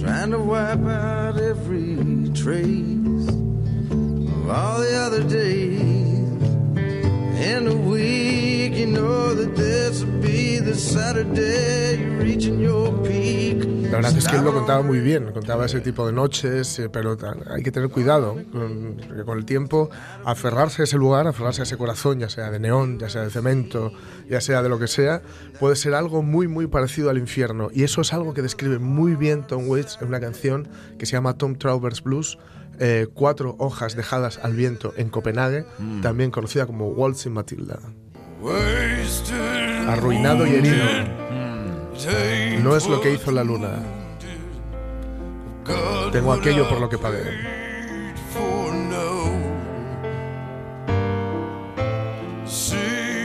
S7: trying to wipe out every trace of all the other days. In a week, you know that this will be the Saturday you're reaching your peak.
S3: La verdad es que él lo contaba muy bien, contaba ese tipo de noches, eh, pero hay que tener cuidado con, porque con el tiempo, aferrarse a ese lugar, aferrarse a ese corazón, ya sea de neón, ya sea de cemento, ya sea de lo que sea, puede ser algo muy, muy parecido al infierno. Y eso es algo que describe muy bien Tom Waits en una canción que se llama Tom Travers Blues. eh, cuatro hojas dejadas al viento en Copenhague, también conocida como Waltzing Matilda. Arruinado y herido, no es lo que hizo la luna. Tengo aquello por lo que pagué.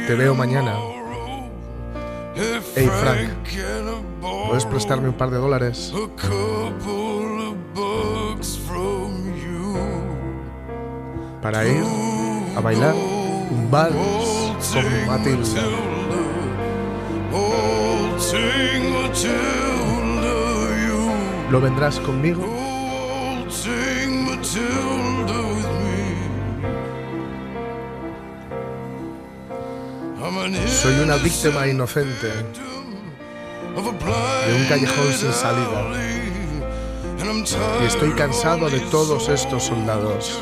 S3: Te veo mañana. Hey Frank, ¿puedes prestarme un par de dólares? Para ir a bailar un vals con Matilda. ¿Lo vendrás conmigo? Soy una víctima inocente de un callejón sin salida. Y estoy cansado de todos estos soldados.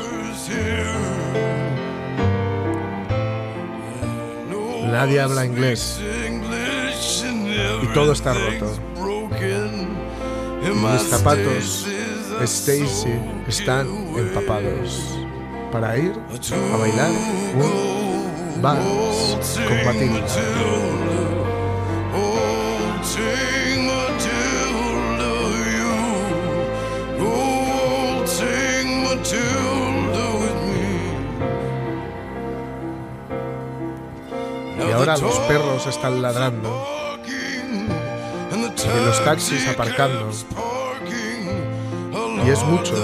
S3: Nadie habla inglés y todo está roto. Mis zapatos, Stacy, están empapados para ir a bailar un vals con Matilda. Y ahora los perros están ladrando y los taxis aparcando. Y es mucho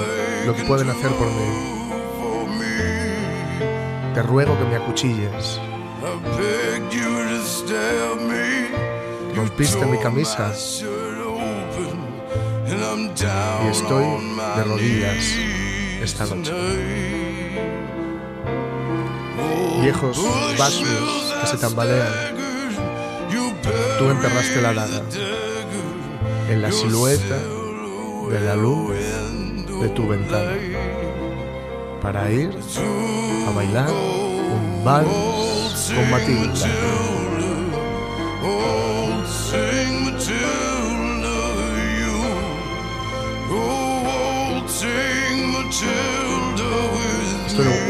S3: lo que pueden hacer por mí. Te ruego que me acuchilles. Rompiste mi camisa y estoy de rodillas esta noche. Viejos vasos que se tambalean. Tú enterraste la daga en la silueta de la luz de tu ventana para ir a bailar un vals con Matilda.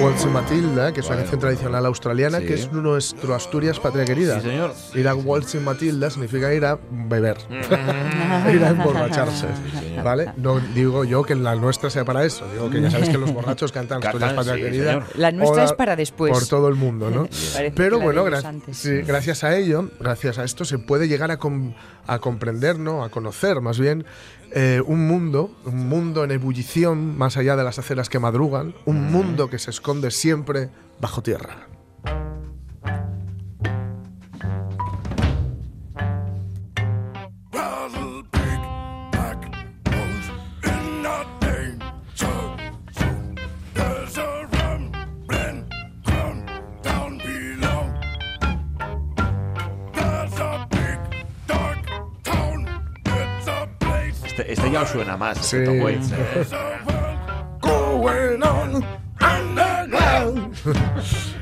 S3: Waltz Matilda, que es una canción tradicional australiana,
S1: Sí.
S3: que es nuestro Asturias patria querida.
S1: Sí, señor.
S3: Ir a Waltz Matilda significa ir a beber, ir a emborracharse. ¿Vale? No digo yo que la nuestra sea para eso, digo que ya sabes que los borrachos cantan Asturias patria
S1: sí,
S3: querida.
S1: señor.
S2: La nuestra
S3: Hola
S2: es para después.
S3: Por todo el mundo, ¿no? Pero bueno, gra-
S2: antes.
S3: sí, gracias a ello, gracias a esto, se puede llegar a, com- a comprender, ¿no? A conocer más bien eh, un mundo, un mundo en ebullición más allá de las aceras que madrugan, un mundo que se esconde siempre bajo tierra.
S1: Este, este ya os suena más.
S3: Sí.
S1: este Tom Waits, ¿eh?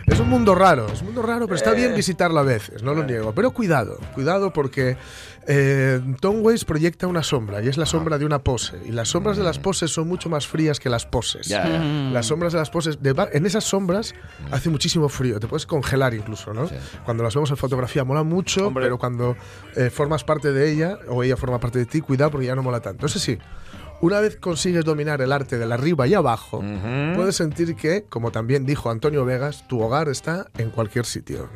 S3: Es un mundo raro, es un mundo raro, pero está bien visitarlo a veces, no lo niego. Pero cuidado, cuidado porque eh, Tom Waits proyecta una sombra y es la sombra de una pose. Y las sombras de las poses son mucho más frías que las poses.
S1: Ya, ya.
S3: Las sombras de las poses, de en esas sombras hace muchísimo frío, te puedes congelar incluso, ¿no?
S1: Sí.
S3: Cuando las vemos en fotografía mola mucho,
S1: Hombre.
S3: pero cuando eh, formas parte de ella o ella forma parte de ti, cuidado porque ya no mola tanto. Eso sí, una vez consigues dominar el arte del arriba y abajo, puedes sentir que, como también dijo Antonio Vegas, tu hogar está en cualquier sitio.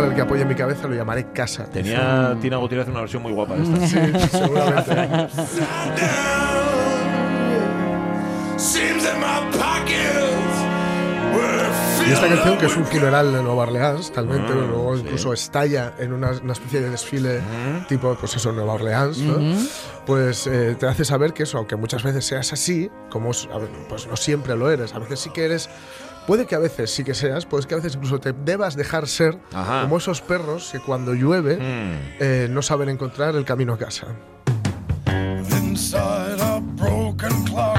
S3: Lugar al que apoye mi cabeza lo llamaré casa.
S1: Tenía Tina Gutiérrez una versión muy guapa de esta.
S3: Sí, seguramente.
S7: Seems that my pockets were
S3: Y esta canción, que es un funeral de Nueva Orleans, talmente,
S1: Ah,
S3: luego
S1: sí.
S3: incluso estalla en una, una especie de desfile tipo, pues eso, Nueva Orleans, ¿no? pues eh, te hace saber que eso, aunque muchas veces seas así, como es- a ver, pues no siempre lo eres, a veces sí que eres, puede que a veces sí que seas, pues que a veces incluso te debas dejar ser
S1: Ajá.
S3: como esos perros que cuando llueve
S1: Mm.
S3: eh, no saben encontrar el camino a casa.
S7: inside a broken clock,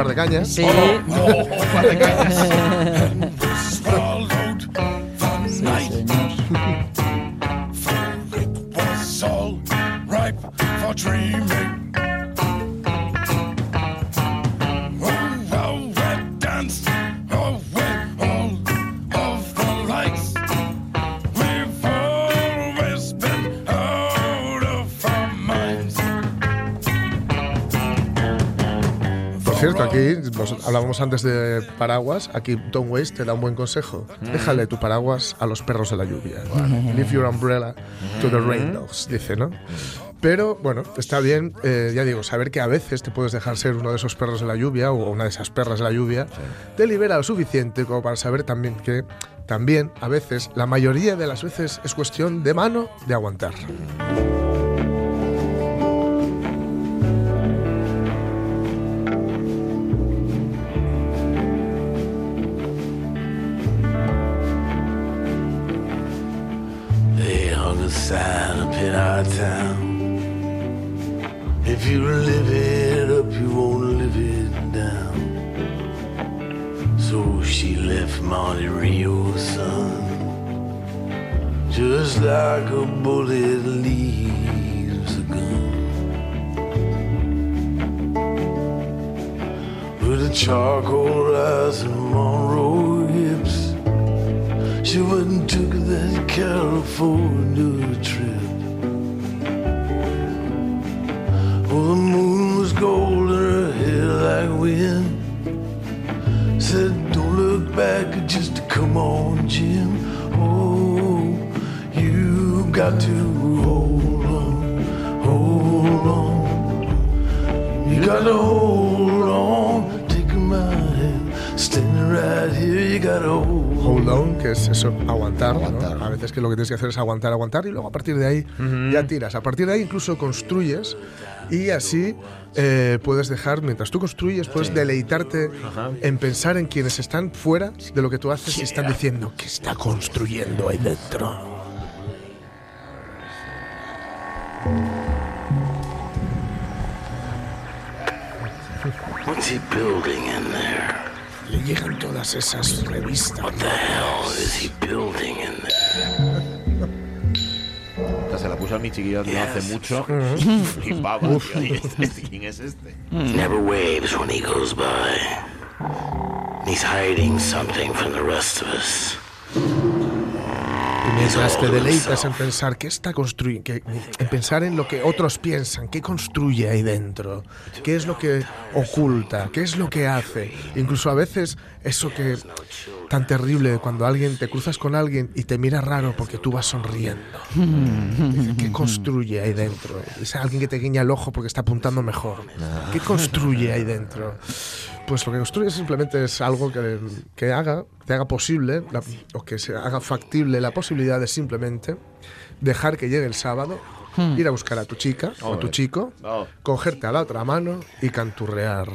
S3: par de cañas.
S2: Sí.
S7: Oh, par de cañas.
S3: Hablábamos antes de paraguas. Aquí Tom Waits te da un buen consejo. Déjale tu paraguas a los perros de la lluvia. Leave your umbrella to the rain dogs, dice, ¿no? Pero bueno, está bien, eh, ya digo, saber que a veces te puedes dejar ser uno de esos perros de la lluvia o una de esas perras de la lluvia, te libera lo suficiente como para saber también que también a veces, la mayoría de las veces es cuestión de mano de aguantar.
S7: Up in our town. If you live it up, you won't live it down. So she left Monte Rio, son, just like a bullet leaves a gun. With a charcoal eyes and Monroe. She and took that California trip. Oh, the moon was gold and her hair like wind. Said, don't look back, just come on, Jim. Oh, you got to hold on, hold on. You got to hold hold
S3: on, que es eso, aguantar. ¿no? A veces que lo que tienes que hacer es aguantar, aguantar y luego a partir de ahí ya tiras. A partir de ahí incluso construyes y así eh, puedes dejar, mientras tú construyes, puedes deleitarte en pensar en quienes están fuera de lo que tú haces y están diciendo que está construyendo ahí dentro.
S7: What's he building in there?
S3: Le llegan todas esas revistas.
S7: What the hell is he building in there?
S1: Se la puso a mi chiquilla no hace mucho. Flipaba, tío. ¿Y este- ¿Quién es este?
S7: Never waves when he goes by. He's hiding something from the rest of us.
S3: Y mientras te deleitas en pensar qué está construyendo, en pensar en lo que otros piensan, qué construye ahí dentro, qué es lo que oculta, qué es lo que hace. Incluso a veces eso que tan terrible cuando alguien te cruzas con alguien y te mira raro porque tú vas sonriendo. ¿Qué construye ahí dentro? Es alguien que te guiña el ojo porque está apuntando mejor. ¿Qué construye ahí dentro? Pues lo que construye simplemente es algo que, que haga, te haga posible, la- o que se haga factible la posibilidad de simplemente dejar que llegue el sábado, ir a buscar a tu chica o a tu chico,
S1: Oh.
S3: cogerte a la otra mano y canturrear.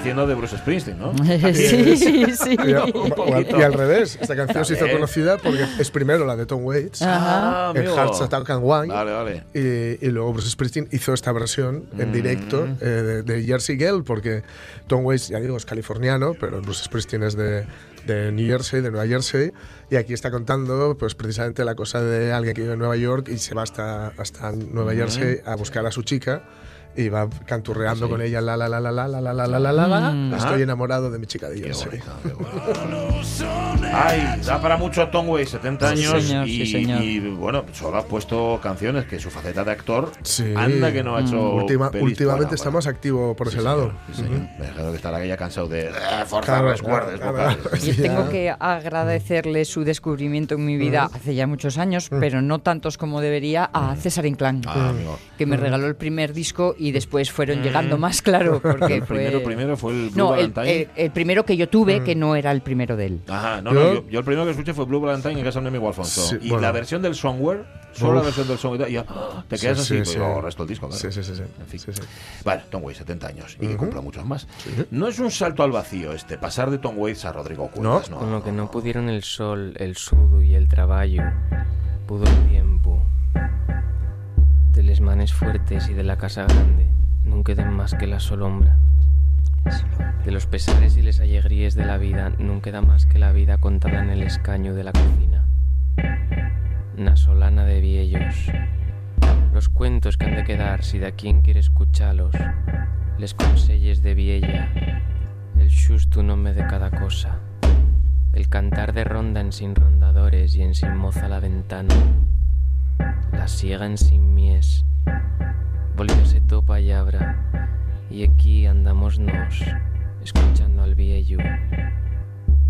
S1: Haciendo de Bruce Springsteen, ¿no?
S2: sí, sí.
S3: Y, o al- y al revés, esta canción se hizo conocida porque es primero la de Tom Waits
S1: Ah,
S3: en
S1: amigo.
S3: Hearts Attack and Wine.
S1: Vale, vale.
S3: Y, y luego Bruce Springsteen hizo esta versión
S1: Mm.
S3: en directo eh, de, de Jersey Girl, porque Tom Waits, ya digo, es californiano, pero Bruce Springsteen es de, de New Jersey, de Nueva Jersey, y aquí está contando pues precisamente la cosa de alguien que vive en Nueva York y se va hasta, hasta Nueva Jersey a buscar a su chica. Y va canturreando con ella, la la la la la la la la la la la la. Estoy enamorado de mi chica de
S1: Qué bonito, qué bonito. Ay, da para mucho Tom Waits, 70
S2: Sí,
S1: años
S2: señor,
S1: y,
S2: sí, señor.
S1: y, bueno, solo ha puesto canciones que su faceta de actor
S3: Sí.
S1: anda que no ha hecho
S3: Última-
S1: pelis
S3: últimamente
S1: para-
S3: más activo por
S1: Sí,
S3: ese
S1: señor,
S3: lado.
S1: sí, señor. Me dejado que estar aquella cansado de eh, forzar.
S2: Yo
S3: Sí,
S2: tengo que agradecerle su descubrimiento en mi vida hace ya muchos años, pero no tantos como debería, a César Inclán,
S1: Ah,
S2: que me regaló el primer disco y después fueron llegando más, claro, porque
S1: El primero,
S2: fue...
S1: primero fue el Blue
S2: No, el,
S1: Valentine.
S2: el- el primero que yo tuve, que no era el primero de él.
S1: Ajá, no,
S3: Yo-
S1: no, yo, yo el primero que escuché fue Blue Valentine en casa de mi amigo Alfonso.
S3: Sí,
S1: y
S3: bueno.
S1: la versión del Songware, solo la
S3: Uf.
S1: versión del Songware, y ya, ¡ah! te quedas
S3: Sí,
S1: así,
S3: sí,
S1: pues
S3: sí.
S1: yo resto el disco, claro.
S3: Sí, sí, sí, sí.
S1: En fin.
S3: Sí, sí.
S1: Vale, Tom Waits, 70 años, y que cumpla muchos más. No es un salto al vacío este, pasar de Tom Waits a Rodrigo Cuevas, ¿no?
S8: Con lo que no pudieron el sol, el sudo y el traballo, pudo el tiempo. De les manes fuertes y de la casa grande, non queden más que la solombra. De los pesares y les alegrías de la vida non queda más que la vida contada en el escaño de la cocina. Una solana de viejos. Los cuentos que han de quedar si de quien quiere escucharlos. Les conselles de vieja. El xusto nombre de cada cosa. El cantar de ronda en sin rondadores y en sin moza la ventana. La siega en sin mies. Volvióse topa y abra. Y aquí andamos nos, escuchando al viejo.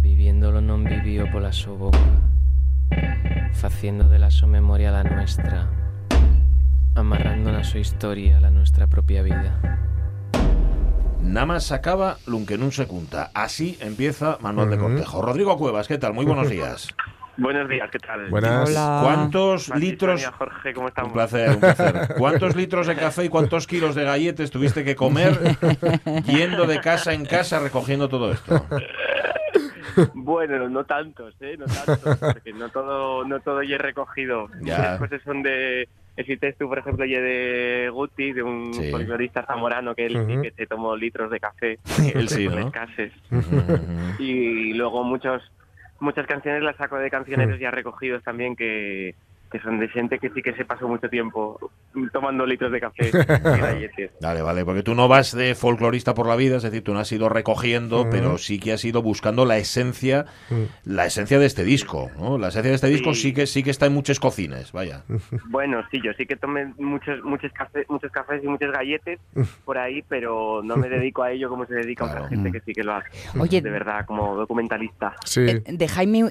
S8: Viviéndolo non vivió por la su boca. Faciendo de la su memoria la nuestra. Amarrando la su historia a la nuestra propia vida.
S1: Nada más se acaba lo que nun se cunta. Así empieza Manuel de Cortejo. Rodrigo Cuevas, ¿qué tal? Muy buenos días.
S9: Buenos días, ¿qué tal?
S3: Buenas.
S2: Hola.
S1: ¿Cuántos
S9: Mati,
S1: litros...
S9: Sonia, Jorge, ¿cómo estamos?
S1: Un placer, un placer. ¿Cuántos litros de café y cuántos kilos de galletes tuviste que comer yendo de casa en casa recogiendo todo esto?
S9: Bueno, no tantos, ¿eh? No tantos, porque no todo, no todo ya he recogido.
S1: Ya.
S9: Muchas cosas son de... Existe tú, por ejemplo, ya de Guti, de un
S1: Sí.
S9: folclorista zamorano que él sí
S3: Ujú.
S9: que se tomó litros de café.
S1: Él sí, ¿no?
S9: escases. Y luego muchos muchas canciones las saco de cancioneros ya recogidos también que, que son de gente que sí que se pasó mucho tiempo tomando litros de café y galletes.
S1: Vale, vale, porque tú no vas de folclorista por la vida, es decir, tú no has ido recogiendo, pero sí que has ido buscando la esencia, la esencia de este disco, ¿no? La esencia de este disco sí que sí que está en muchas cocinas, vaya.
S9: Bueno, sí, yo sí que tomé muchos muchos cafés, muchos cafés y muchos galletes por ahí, pero no me dedico a ello como se dedica
S1: Claro.
S9: otra gente que sí que lo hace.
S2: Oye,
S9: de verdad, como documentalista.
S3: Sí.
S2: Eh,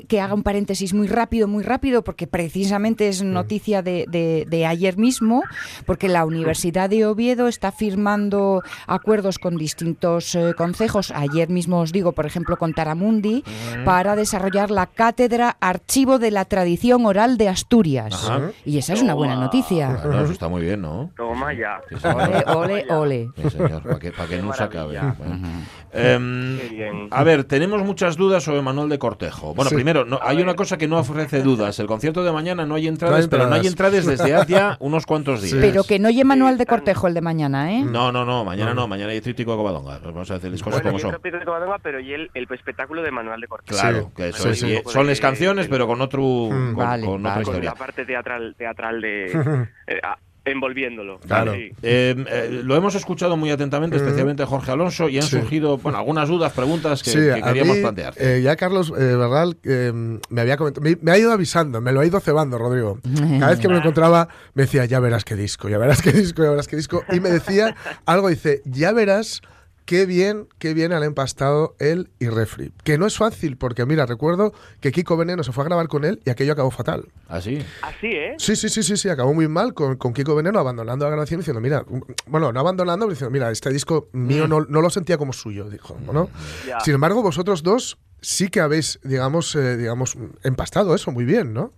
S2: que haga un paréntesis muy rápido, muy rápido, porque precisamente es noticia de, de- de ayer mismo, porque la Universidad de Oviedo está firmando acuerdos con distintos eh, concejos, ayer mismo os digo, por ejemplo, con Taramundi, para desarrollar la cátedra Archivo de la Tradición Oral de Asturias.
S1: Ajá.
S2: Y esa es una buena noticia.
S1: Bueno, eso está muy bien, ¿no?
S9: Toma ya.
S1: Sí.
S2: Ole, ole, ole.
S1: Sí, señor, para que, pa' que
S9: Qué
S1: no se acabe. Bueno. Em, a ver, tenemos muchas dudas sobre Manuel de Cortejo. Bueno,
S3: Sí.
S1: primero, no, hay una cosa que no ofrece dudas. El concierto de mañana no hay entradas,
S3: No hay
S1: pero no hay
S3: entradas.
S1: desde hace unos cuantos días.
S2: Pero que no lleve manual de cortejo el de mañana, ¿eh?
S1: No, no, no, mañana no, mañana hay tríptico de Covadonga. Vamos a decir las cosas
S9: Bueno,
S1: como son.
S9: repito de Covadonga, pero y el, el espectáculo de Manuel de Cortés.
S1: Claro,
S3: Sí,
S1: que eso
S3: sí,
S1: es.
S3: sí.
S1: Y
S9: Un poco
S1: son las canciones, pero con otro, con,
S2: Vale,
S1: con otra
S2: vale.
S9: Con
S1: historia.
S9: la parte teatral, teatral de eh, envolviéndolo.
S3: Claro.
S9: Sí.
S1: Eh, eh, lo hemos escuchado muy atentamente, especialmente Jorge Alonso, y han
S3: Sí.
S1: surgido bueno, algunas dudas, preguntas que,
S3: Sí,
S1: que
S3: a
S1: queríamos
S3: mí,
S1: plantear.
S3: eh, ya Carlos eh, Barral eh, me había comentado, me, me ha ido avisando, me lo ha ido cebando, Rodrigo. Cada vez que me lo encontraba, me decía, ya verás qué disco, ya verás qué disco, ya verás qué disco. Y me decía algo, dice, ya verás qué bien, qué bien han empastado él y Refri. Que no es fácil, porque mira, recuerdo que Kiko Veneno se fue a grabar con él y aquello acabó fatal.
S1: Así.
S9: Así, ¿eh?
S3: Sí, sí, sí, sí, sí, acabó muy mal con, con Kiko Veneno abandonando la grabación diciendo, mira, mm, bueno, no abandonando, pero diciendo, mira, este disco mío no, no lo sentía como suyo, dijo, ¿no?
S9: Ya.
S3: Sin embargo, vosotros dos sí que habéis, digamos, eh, digamos, empastado eso muy bien, ¿no?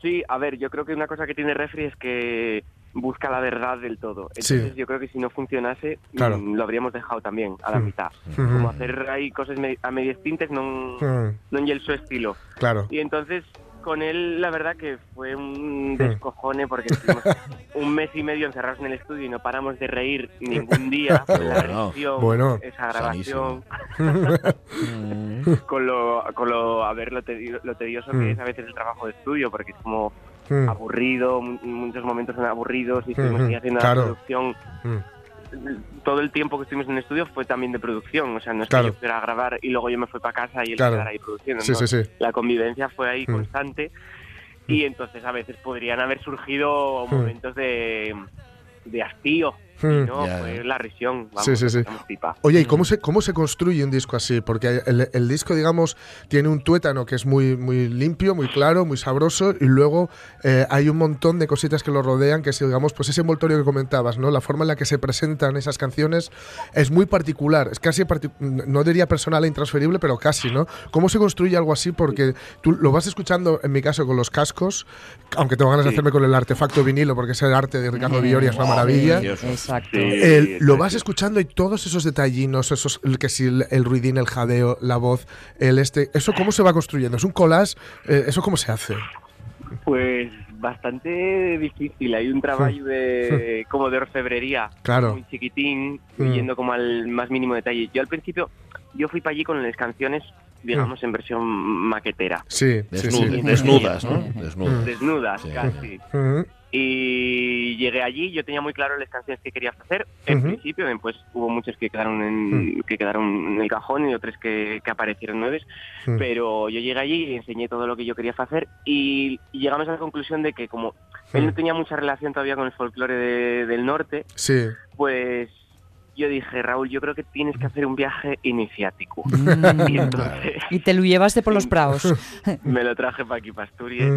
S9: Sí, a ver, yo creo que una cosa que tiene Refri es que busca la verdad del todo.
S3: Sí.
S9: Entonces yo creo que si no funcionase,
S3: Claro.
S9: mm, lo habríamos dejado también a la
S3: Mm.
S9: mitad.
S3: Ujú.
S9: Como hacer ahí cosas a medio distintas non,
S3: Mm,
S9: lle el su estilo.
S3: claro.
S9: Y entonces con él la verdad que fue un descojone porque estuvimos un mes y medio encerrados en el estudio y no paramos de reír ningún día.
S1: Qué
S9: la
S1: bueno.
S9: edición,
S3: Bueno.
S9: esa grabación, con lo, con lo, a ver lo, tedio- lo tedioso que es a veces el trabajo de estudio porque es como
S3: Mm,
S9: aburrido, mu- muchos momentos son aburridos y estuvimos
S3: Ujú,
S9: ahí haciendo
S3: claro.
S9: la producción.
S3: mm,
S9: Todo el tiempo que estuvimos en el estudio fue también de producción, o sea, no es
S3: Claro.
S9: que yo fuera a grabar y luego yo me fui para casa y él
S3: Claro.
S9: quedara ahí produciendo.
S3: Sí,
S9: ¿no?
S3: sí, sí.
S9: La convivencia fue ahí
S3: Mm.
S9: constante y entonces a veces podrían haber surgido
S3: Mm.
S9: momentos de, de hastío.
S3: Mm.
S9: y no, fue
S1: ya.
S9: la risión. Vamos,
S3: Sí, sí, sí.
S9: pipa.
S3: Oye, ¿y cómo se, cómo se construye un disco así? Porque el, el disco, digamos, tiene un tuétano que es muy, muy limpio, muy claro, muy sabroso, y luego eh, hay un montón de cositas que lo rodean, que es, digamos, pues ese envoltorio que comentabas, ¿no? La forma en la que se presentan esas canciones es muy particular, es casi, parti- no diría personal e intransferible, pero casi, ¿no? ¿Cómo se construye algo así? Porque tú lo vas escuchando, en mi caso, con los cascos, aunque tengo ganas de hacerme con el artefacto vinilo, porque ese arte de Ricardo Villoria es una maravilla.
S1: Precioso.
S2: Exacto.
S9: Sí,
S3: El- lo vas escuchando y todos esos detallinos, esos, el que si el, el ruidín, el jadeo, la voz, el este, eso cómo se va construyendo, es un collage, eh, eso cómo se hace.
S9: Pues bastante difícil. Hay un trabajo de como de orfebrería,
S3: Claro.
S9: muy chiquitín,
S3: Mm.
S9: yendo como al más mínimo detalle. Yo al principio, yo fui para allí con las canciones, digamos, en versión maquetera.
S3: Sí, sí,
S1: Desnu-
S3: sí.
S1: Desnudas, ¿no? Desnudas.
S9: Desnudas,
S1: Sí.
S9: casi. Y llegué allí, yo tenía muy claro las canciones que quería hacer. En principio, después hubo muchas que quedaron en, que quedaron en el cajón y otras que, que aparecieron nuevas.
S3: Mm.
S9: Pero yo llegué allí y enseñé todo lo que yo quería hacer y, y llegamos a la conclusión de que como él no
S3: Mm.
S9: tenía mucha relación todavía con el folclore de- del norte,
S3: Sí.
S9: pues yo dije, Raúl, yo creo que tienes que hacer un viaje iniciático.
S2: Mm.
S9: Y entonces
S2: Y te lo llevaste por los praos.
S9: me lo traje para aquí, para Asturias,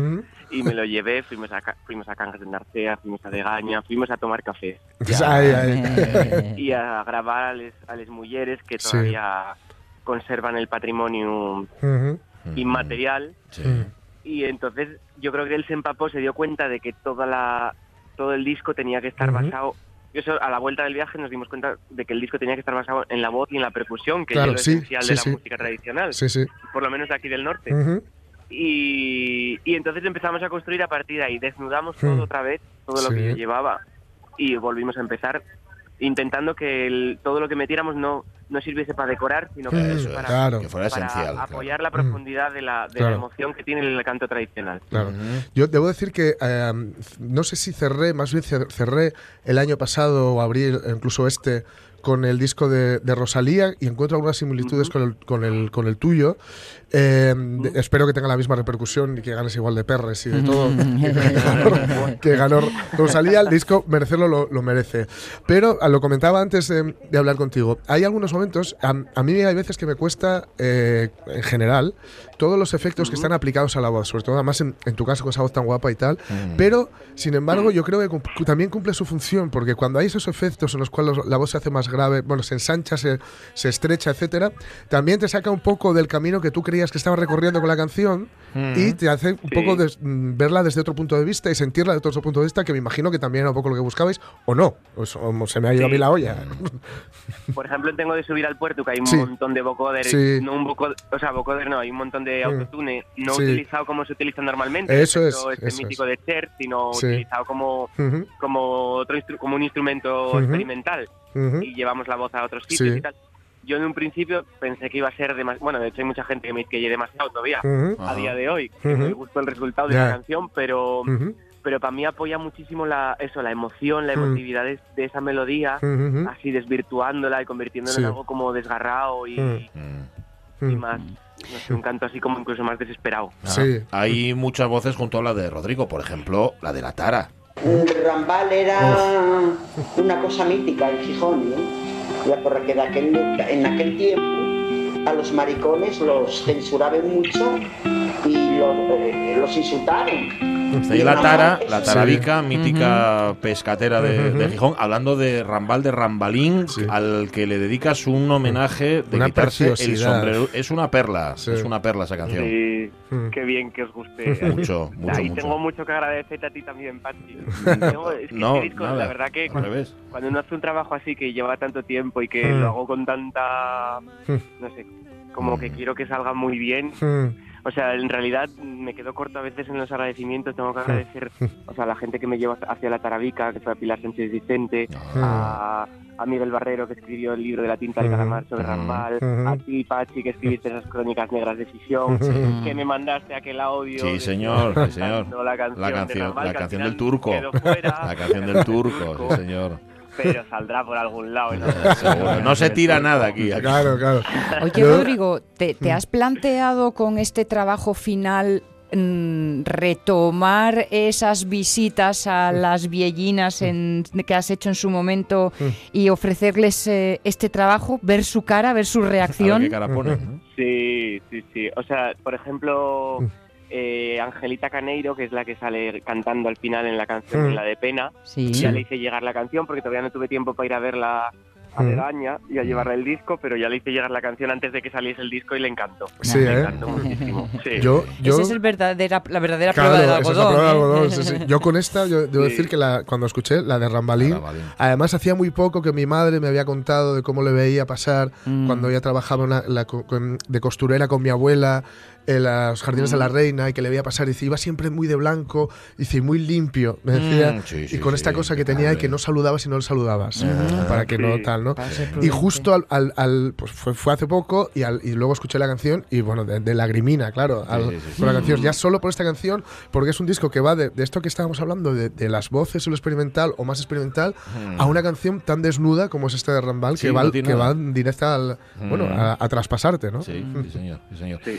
S9: y me lo llevé, fuimos a, fuimos a Cangas de Narcea, fuimos a Degaña, fuimos a tomar café
S3: Ay, ay.
S2: Eh,
S9: y a grabar a les, a les mujeres que
S3: Sí.
S9: todavía conservan el patrimonio inmaterial
S1: Sí.
S9: y entonces yo creo que él se empapó, se dio cuenta de que toda la todo el disco tenía que estar basado eso a la vuelta del viaje nos dimos cuenta de que el disco tenía que estar basado en la voz y en la percusión, que
S3: Claro,
S9: es lo
S3: sí,
S9: esencial
S3: sí,
S9: de la
S3: sí.
S9: música tradicional, por lo menos de aquí del norte. Y, y entonces empezamos a construir a partir de ahí. Desnudamos
S3: Hmm.
S9: todo otra vez, todo lo que yo llevaba, y volvimos a empezar intentando que el- todo lo que metiéramos no, no sirviese para decorar, sino que
S3: Mm,
S1: Eso es,
S9: para,
S3: claro.
S1: que fuera
S9: para
S1: esencial. claro.
S9: apoyar la profundidad de, la, de
S3: Claro.
S9: la emoción que tiene el canto tradicional.
S3: Claro. Yo debo decir que eh, no sé si cerré, más bien cer- cerré el año pasado o abril, incluso este, con el disco de, de Rosalía y encuentro algunas similitudes con, el, con, el, con el tuyo. Eh, de- espero que tenga la misma repercusión y que ganes igual de perres y de todo. que, ganó, Rosalía, el disco merecerlo lo, lo merece. Pero ah, lo comentaba antes de, de hablar contigo. Hay algunos momentos, a, a mí hay veces que me cuesta, eh, en general, todos los efectos que están aplicados a la voz, sobre todo además en, en tu caso con esa voz tan guapa y tal. Pero, sin embargo, yo creo que cum- también cumple su función, porque cuando hay esos efectos en los cuales la voz se hace más grave, bueno, se ensancha, se, se estrecha, etcétera, también te saca un poco del camino que tú creías que estabas recorriendo con la canción y te hace un
S9: Sí.
S3: poco mm, verla desde otro punto de vista y sentirla desde otro punto de vista, que me imagino que también era un poco lo que buscabais, o no, o, s- o se me ha ido a
S9: Sí.
S3: mí la olla.
S9: Por ejemplo, tengo de subir al puerto que hay un
S3: Sí.
S9: montón de vocoder, no un vocoder, o sea, vocoder no, hay un montón de
S3: Mm.
S9: autotune no
S3: Sí.
S9: utilizado como se utiliza normalmente,
S3: Eso es,
S9: este
S3: eso
S9: mítico
S3: es.
S9: de Cher, sino
S3: Sí.
S9: utilizado como como otro instru- como un instrumento experimental y llevamos la voz a otros sitios
S3: Sí.
S9: y tal. Yo en un principio pensé que iba a ser demasiado, bueno, de hecho hay mucha gente que me dice que llegue demasiado todavía a día de hoy, que me gustó el resultado de la canción, pero pero para mí apoya muchísimo la eso, la emoción, la
S3: Mm.
S9: emotividad de, de esa melodía, así desvirtuándola y convirtiéndola
S3: Sí.
S9: en algo como desgarrado y,
S3: Mm.
S1: Mm.
S9: y más, no sé, un canto así como incluso más desesperado.
S1: Ah,
S3: Sí.
S1: Hay muchas voces junto a la de Rodrigo, por ejemplo, la de la Tara.
S10: Rambal era una cosa mítica en Gijón, ¿no? Ya porque de aquel, en aquel tiempo a los maricones los censuraban mucho y los, eh, los insultaron.
S1: Está ahí la Tara, la
S10: Sí.
S1: Tarabica, mítica pescatera de, de Gijón, hablando de Rambal de Rambalín,
S3: Sí.
S1: al que le dedicas un homenaje de
S3: Una
S1: quitarse el
S3: preciosidad.
S1: sombrero. Es una perla,
S3: Sí.
S1: es una perla esa canción.
S9: Sí,
S3: Mm.
S9: qué bien que os guste.
S1: Mucho, mucho,
S9: Ahí
S1: mucho.
S9: tengo mucho que agradecerte a ti también, Pachi. Tengo- es que
S1: No,
S9: este disco,
S1: nada,
S9: la verdad que cuando uno hace un trabajo así que lleva tanto tiempo y que
S3: Mm.
S9: lo hago con tanta, no sé, como que quiero que salga muy bien. O sea, en realidad me quedo corto a veces en los agradecimientos. Tengo que agradecer o sea, a la gente que me lleva hacia la Tarabica, que fue a Pilar Sánchez Vicente, a, a Miguel Barrero, que escribió el libro de la tinta del
S3: Ujú.
S9: calamar sobre. Rambal, a ti, Pachi, que escribiste esas crónicas negras de Fisión, que me mandaste aquel audio.
S1: Sí,
S9: de-
S1: señor, sí, señor.
S9: La canción,
S1: La
S9: de
S1: canción,
S9: Rambal,
S1: la
S9: que al
S1: canción
S9: final
S1: del turco.
S9: fuera,
S1: La canción del turco, sí, señor.
S9: Pero saldrá por algún lado. ¿no?
S1: No se tira nada aquí. aquí.
S3: Claro, claro.
S2: Oye,
S3: Yo-
S2: Rodrigo, ¿te, te has planteado con este trabajo final mm, retomar esas visitas a las viejinas en- que has hecho en su momento y ofrecerles eh, este trabajo, ver su cara, ver su
S1: A ver
S2: reacción?
S1: qué cara pone, ¿no?
S9: Sí, sí, sí. O sea, por ejemplo,
S3: Mm.
S9: Eh, Angelita Caneiro, que es la que sale cantando al final en la canción
S3: Mm.
S9: en La de Pena,
S2: Sí.
S9: ya le hice llegar la canción porque todavía no tuve tiempo para ir a verla a
S3: Mm.
S9: Ledaña y a llevarle el disco, pero ya le hice llegar la canción antes de que saliese el disco y le encantó.
S3: Sí,
S9: le
S3: ¿eh?
S9: encantó muchísimo. Sí.
S3: Yo, yo,
S2: Esa es el verdadera, la verdadera
S3: Claro,
S2: prueba del
S3: esa es la
S2: algodón.
S3: prueba del
S2: ¿eh?
S3: algodón, sí, sí. Yo con esta, yo debo
S9: Sí.
S3: decir que la, cuando escuché la de Rambalín,
S1: Rambalín.
S3: además hacía muy poco que mi madre me había contado de cómo le veía pasar
S2: Mm.
S3: cuando ella trabajaba en la- de costurera con mi abuela en los jardines de la reina y que le veía pasar, y dice, iba siempre muy de blanco, y dice, muy limpio, me decía,
S1: Mm, sí, sí,
S3: y con esta
S1: sí,
S3: cosa que tenía de que no saludabas si no le saludabas,
S1: Ah,
S3: para que no tal, ¿no? Y justo al, al- al- pues fue, fue hace poco y, al- y luego escuché la canción y bueno, de, de lagrimina, claro, al-
S1: sí, sí, sí.
S3: con la canción, ya solo por esta canción, porque es un disco que va de, de esto que estábamos hablando, de, de las voces y lo experimental o más experimental, a una canción tan desnuda como es esta de Rambal,
S1: Mm. Sí,
S3: que, va,
S1: no
S3: que va directa al, bueno,
S1: Mm.
S3: a, a traspasarte, ¿no?
S1: Sí, sí, señor. sí, señor.
S9: Sí.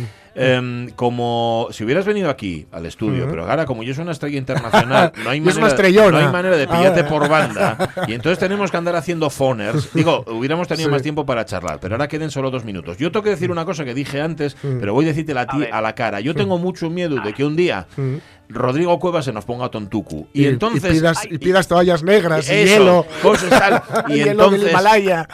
S1: Em, como si hubieras venido aquí al estudio, pero ahora como yo soy una estrella internacional, no hay, manera, no hay manera de pillarte
S3: Ah.
S1: por banda. Y entonces tenemos que andar haciendo phoners. Digo, hubiéramos tenido
S3: Sí.
S1: más tiempo para charlar, pero ahora queden solo dos minutos. Yo tengo que decir una cosa que dije antes,
S3: Mm.
S1: pero voy a decírtela a ti a la cara. Yo tengo mucho miedo de que un día
S3: Mm.
S1: Rodrigo Cuevas se nos ponga tontuku. Y, entonces.
S3: pidas, y pidas toallas negras y
S1: Eso,
S3: hielo.
S1: cosas tal. Y
S3: hielo del
S1: entonces.
S3: Himalaya.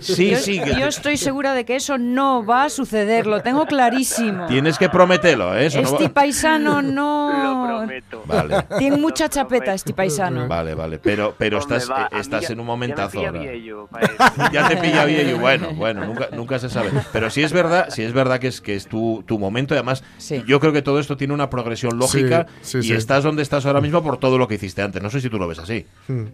S1: Sí,
S2: yo,
S1: sí.
S2: yo estoy segura de que eso no va a suceder, lo tengo clarísimo.
S1: Tienes que prometerlo, ¿eh? Eso no va-
S2: Este paisano
S9: Lo
S2: no...
S9: prometo.
S1: Vale.
S2: Tiene mucha
S9: Lo
S2: chapeta
S9: prometo.
S2: este paisano.
S1: Vale, vale, pero, pero
S9: Hombre,
S1: estás,
S9: va,
S1: eh, estás
S9: ya-
S1: en un momentazo
S9: pilla
S1: ahora. Ya te pilla bien y bueno, bueno, nunca, nunca se sabe. Pero sí es verdad, sí es verdad que es que es tu, tu momento. y Además,
S2: Sí.
S1: yo creo que todo esto tiene una progresión lógica
S3: Sí, sí,
S1: y
S3: sí.
S1: estás donde estás ahora mismo por todo lo que hiciste antes. No sé si tú lo ves así.
S3: Mm.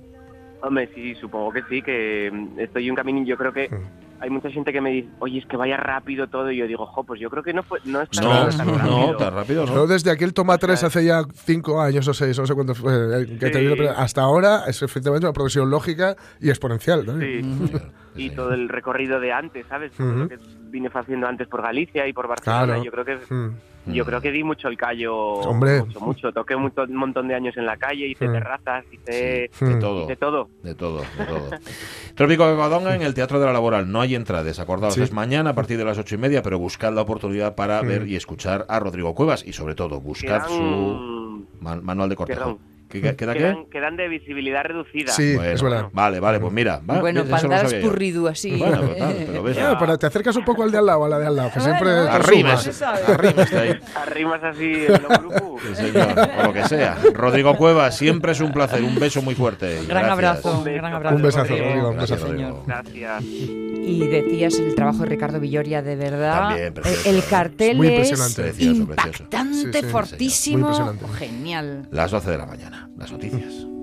S9: Hombre, sí, supongo que sí, que mm, estoy en un camino y yo creo que
S3: Mm.
S9: hay mucha gente que me dice, oye, es que vaya rápido todo, y yo digo, jo, pues yo creo que no, fue, no es tan,
S1: No,
S9: tan
S1: no,
S9: rápido.
S1: tan rápido
S3: Yo
S1: no.
S3: desde aquel Toma 3
S9: sea,
S3: hace ya 5 años o 6, no sé cuánto fue, eh, que te hasta ahora es efectivamente una progresión lógica y exponencial. ¿no?
S9: Sí. Y todo el recorrido de antes, ¿sabes?
S3: Ujú.
S9: lo que vine haciendo antes por Galicia y por Barcelona.
S3: Claro.
S9: Yo creo que
S3: Mm.
S9: Yo creo que di mucho el callo.
S3: Hombre.
S9: Mucho, mucho. Toqué un montón, un montón de años en la calle, hice
S3: Mm.
S9: terrazas, hice
S1: De
S3: Mm.
S1: todo.
S9: de todo.
S1: De todo, de todo. Trópico de Covadonga en el Teatro de la Laboral. No hay entradas, acordaos,
S3: Sí.
S1: es mañana a partir de las ocho y media, pero buscad la oportunidad para ver y escuchar a Rodrigo Cuevas y sobre todo buscad
S9: Quedan,
S1: su man- manual de cortejo. ¿Qué, qué- queda qué?
S9: quedan, quedan de visibilidad reducida.
S3: Sí,
S1: Bueno,
S3: es verdad.
S1: Vale, vale, pues mira. va,
S2: Bueno, para
S1: no
S2: andar
S1: yo.
S2: escurrido así.
S1: Bueno, pues nada, pero ves.
S3: Eh, pero te acercas un poco al de al lado, a la de al lado, que siempre
S2: Bueno,
S3: sumas.
S1: arrimes ahí.
S9: Arrimas así en los grupos.
S1: Sí, señor, o lo que sea. Rodrigo Cuevas, siempre es un placer. Un beso muy fuerte.
S2: Gran
S1: Gracias.
S2: abrazo,
S9: Un beso.
S2: gran abrazo.
S3: Un besazo, Rodrigo. Un
S1: Gracias,
S3: besazo.
S1: Rodrigo.
S9: Gracias.
S2: Y decías el trabajo de Ricardo Villoria, de verdad.
S1: También, precioso,
S2: el
S1: ¿eh?
S2: cartel
S3: Muy
S2: es
S3: impresionante.
S1: Precioso, precioso.
S2: impactante,
S3: Sí, sí,
S2: fortísimo.
S3: muy impresionante.
S2: Genial.
S1: Las 12 de la mañana, las noticias.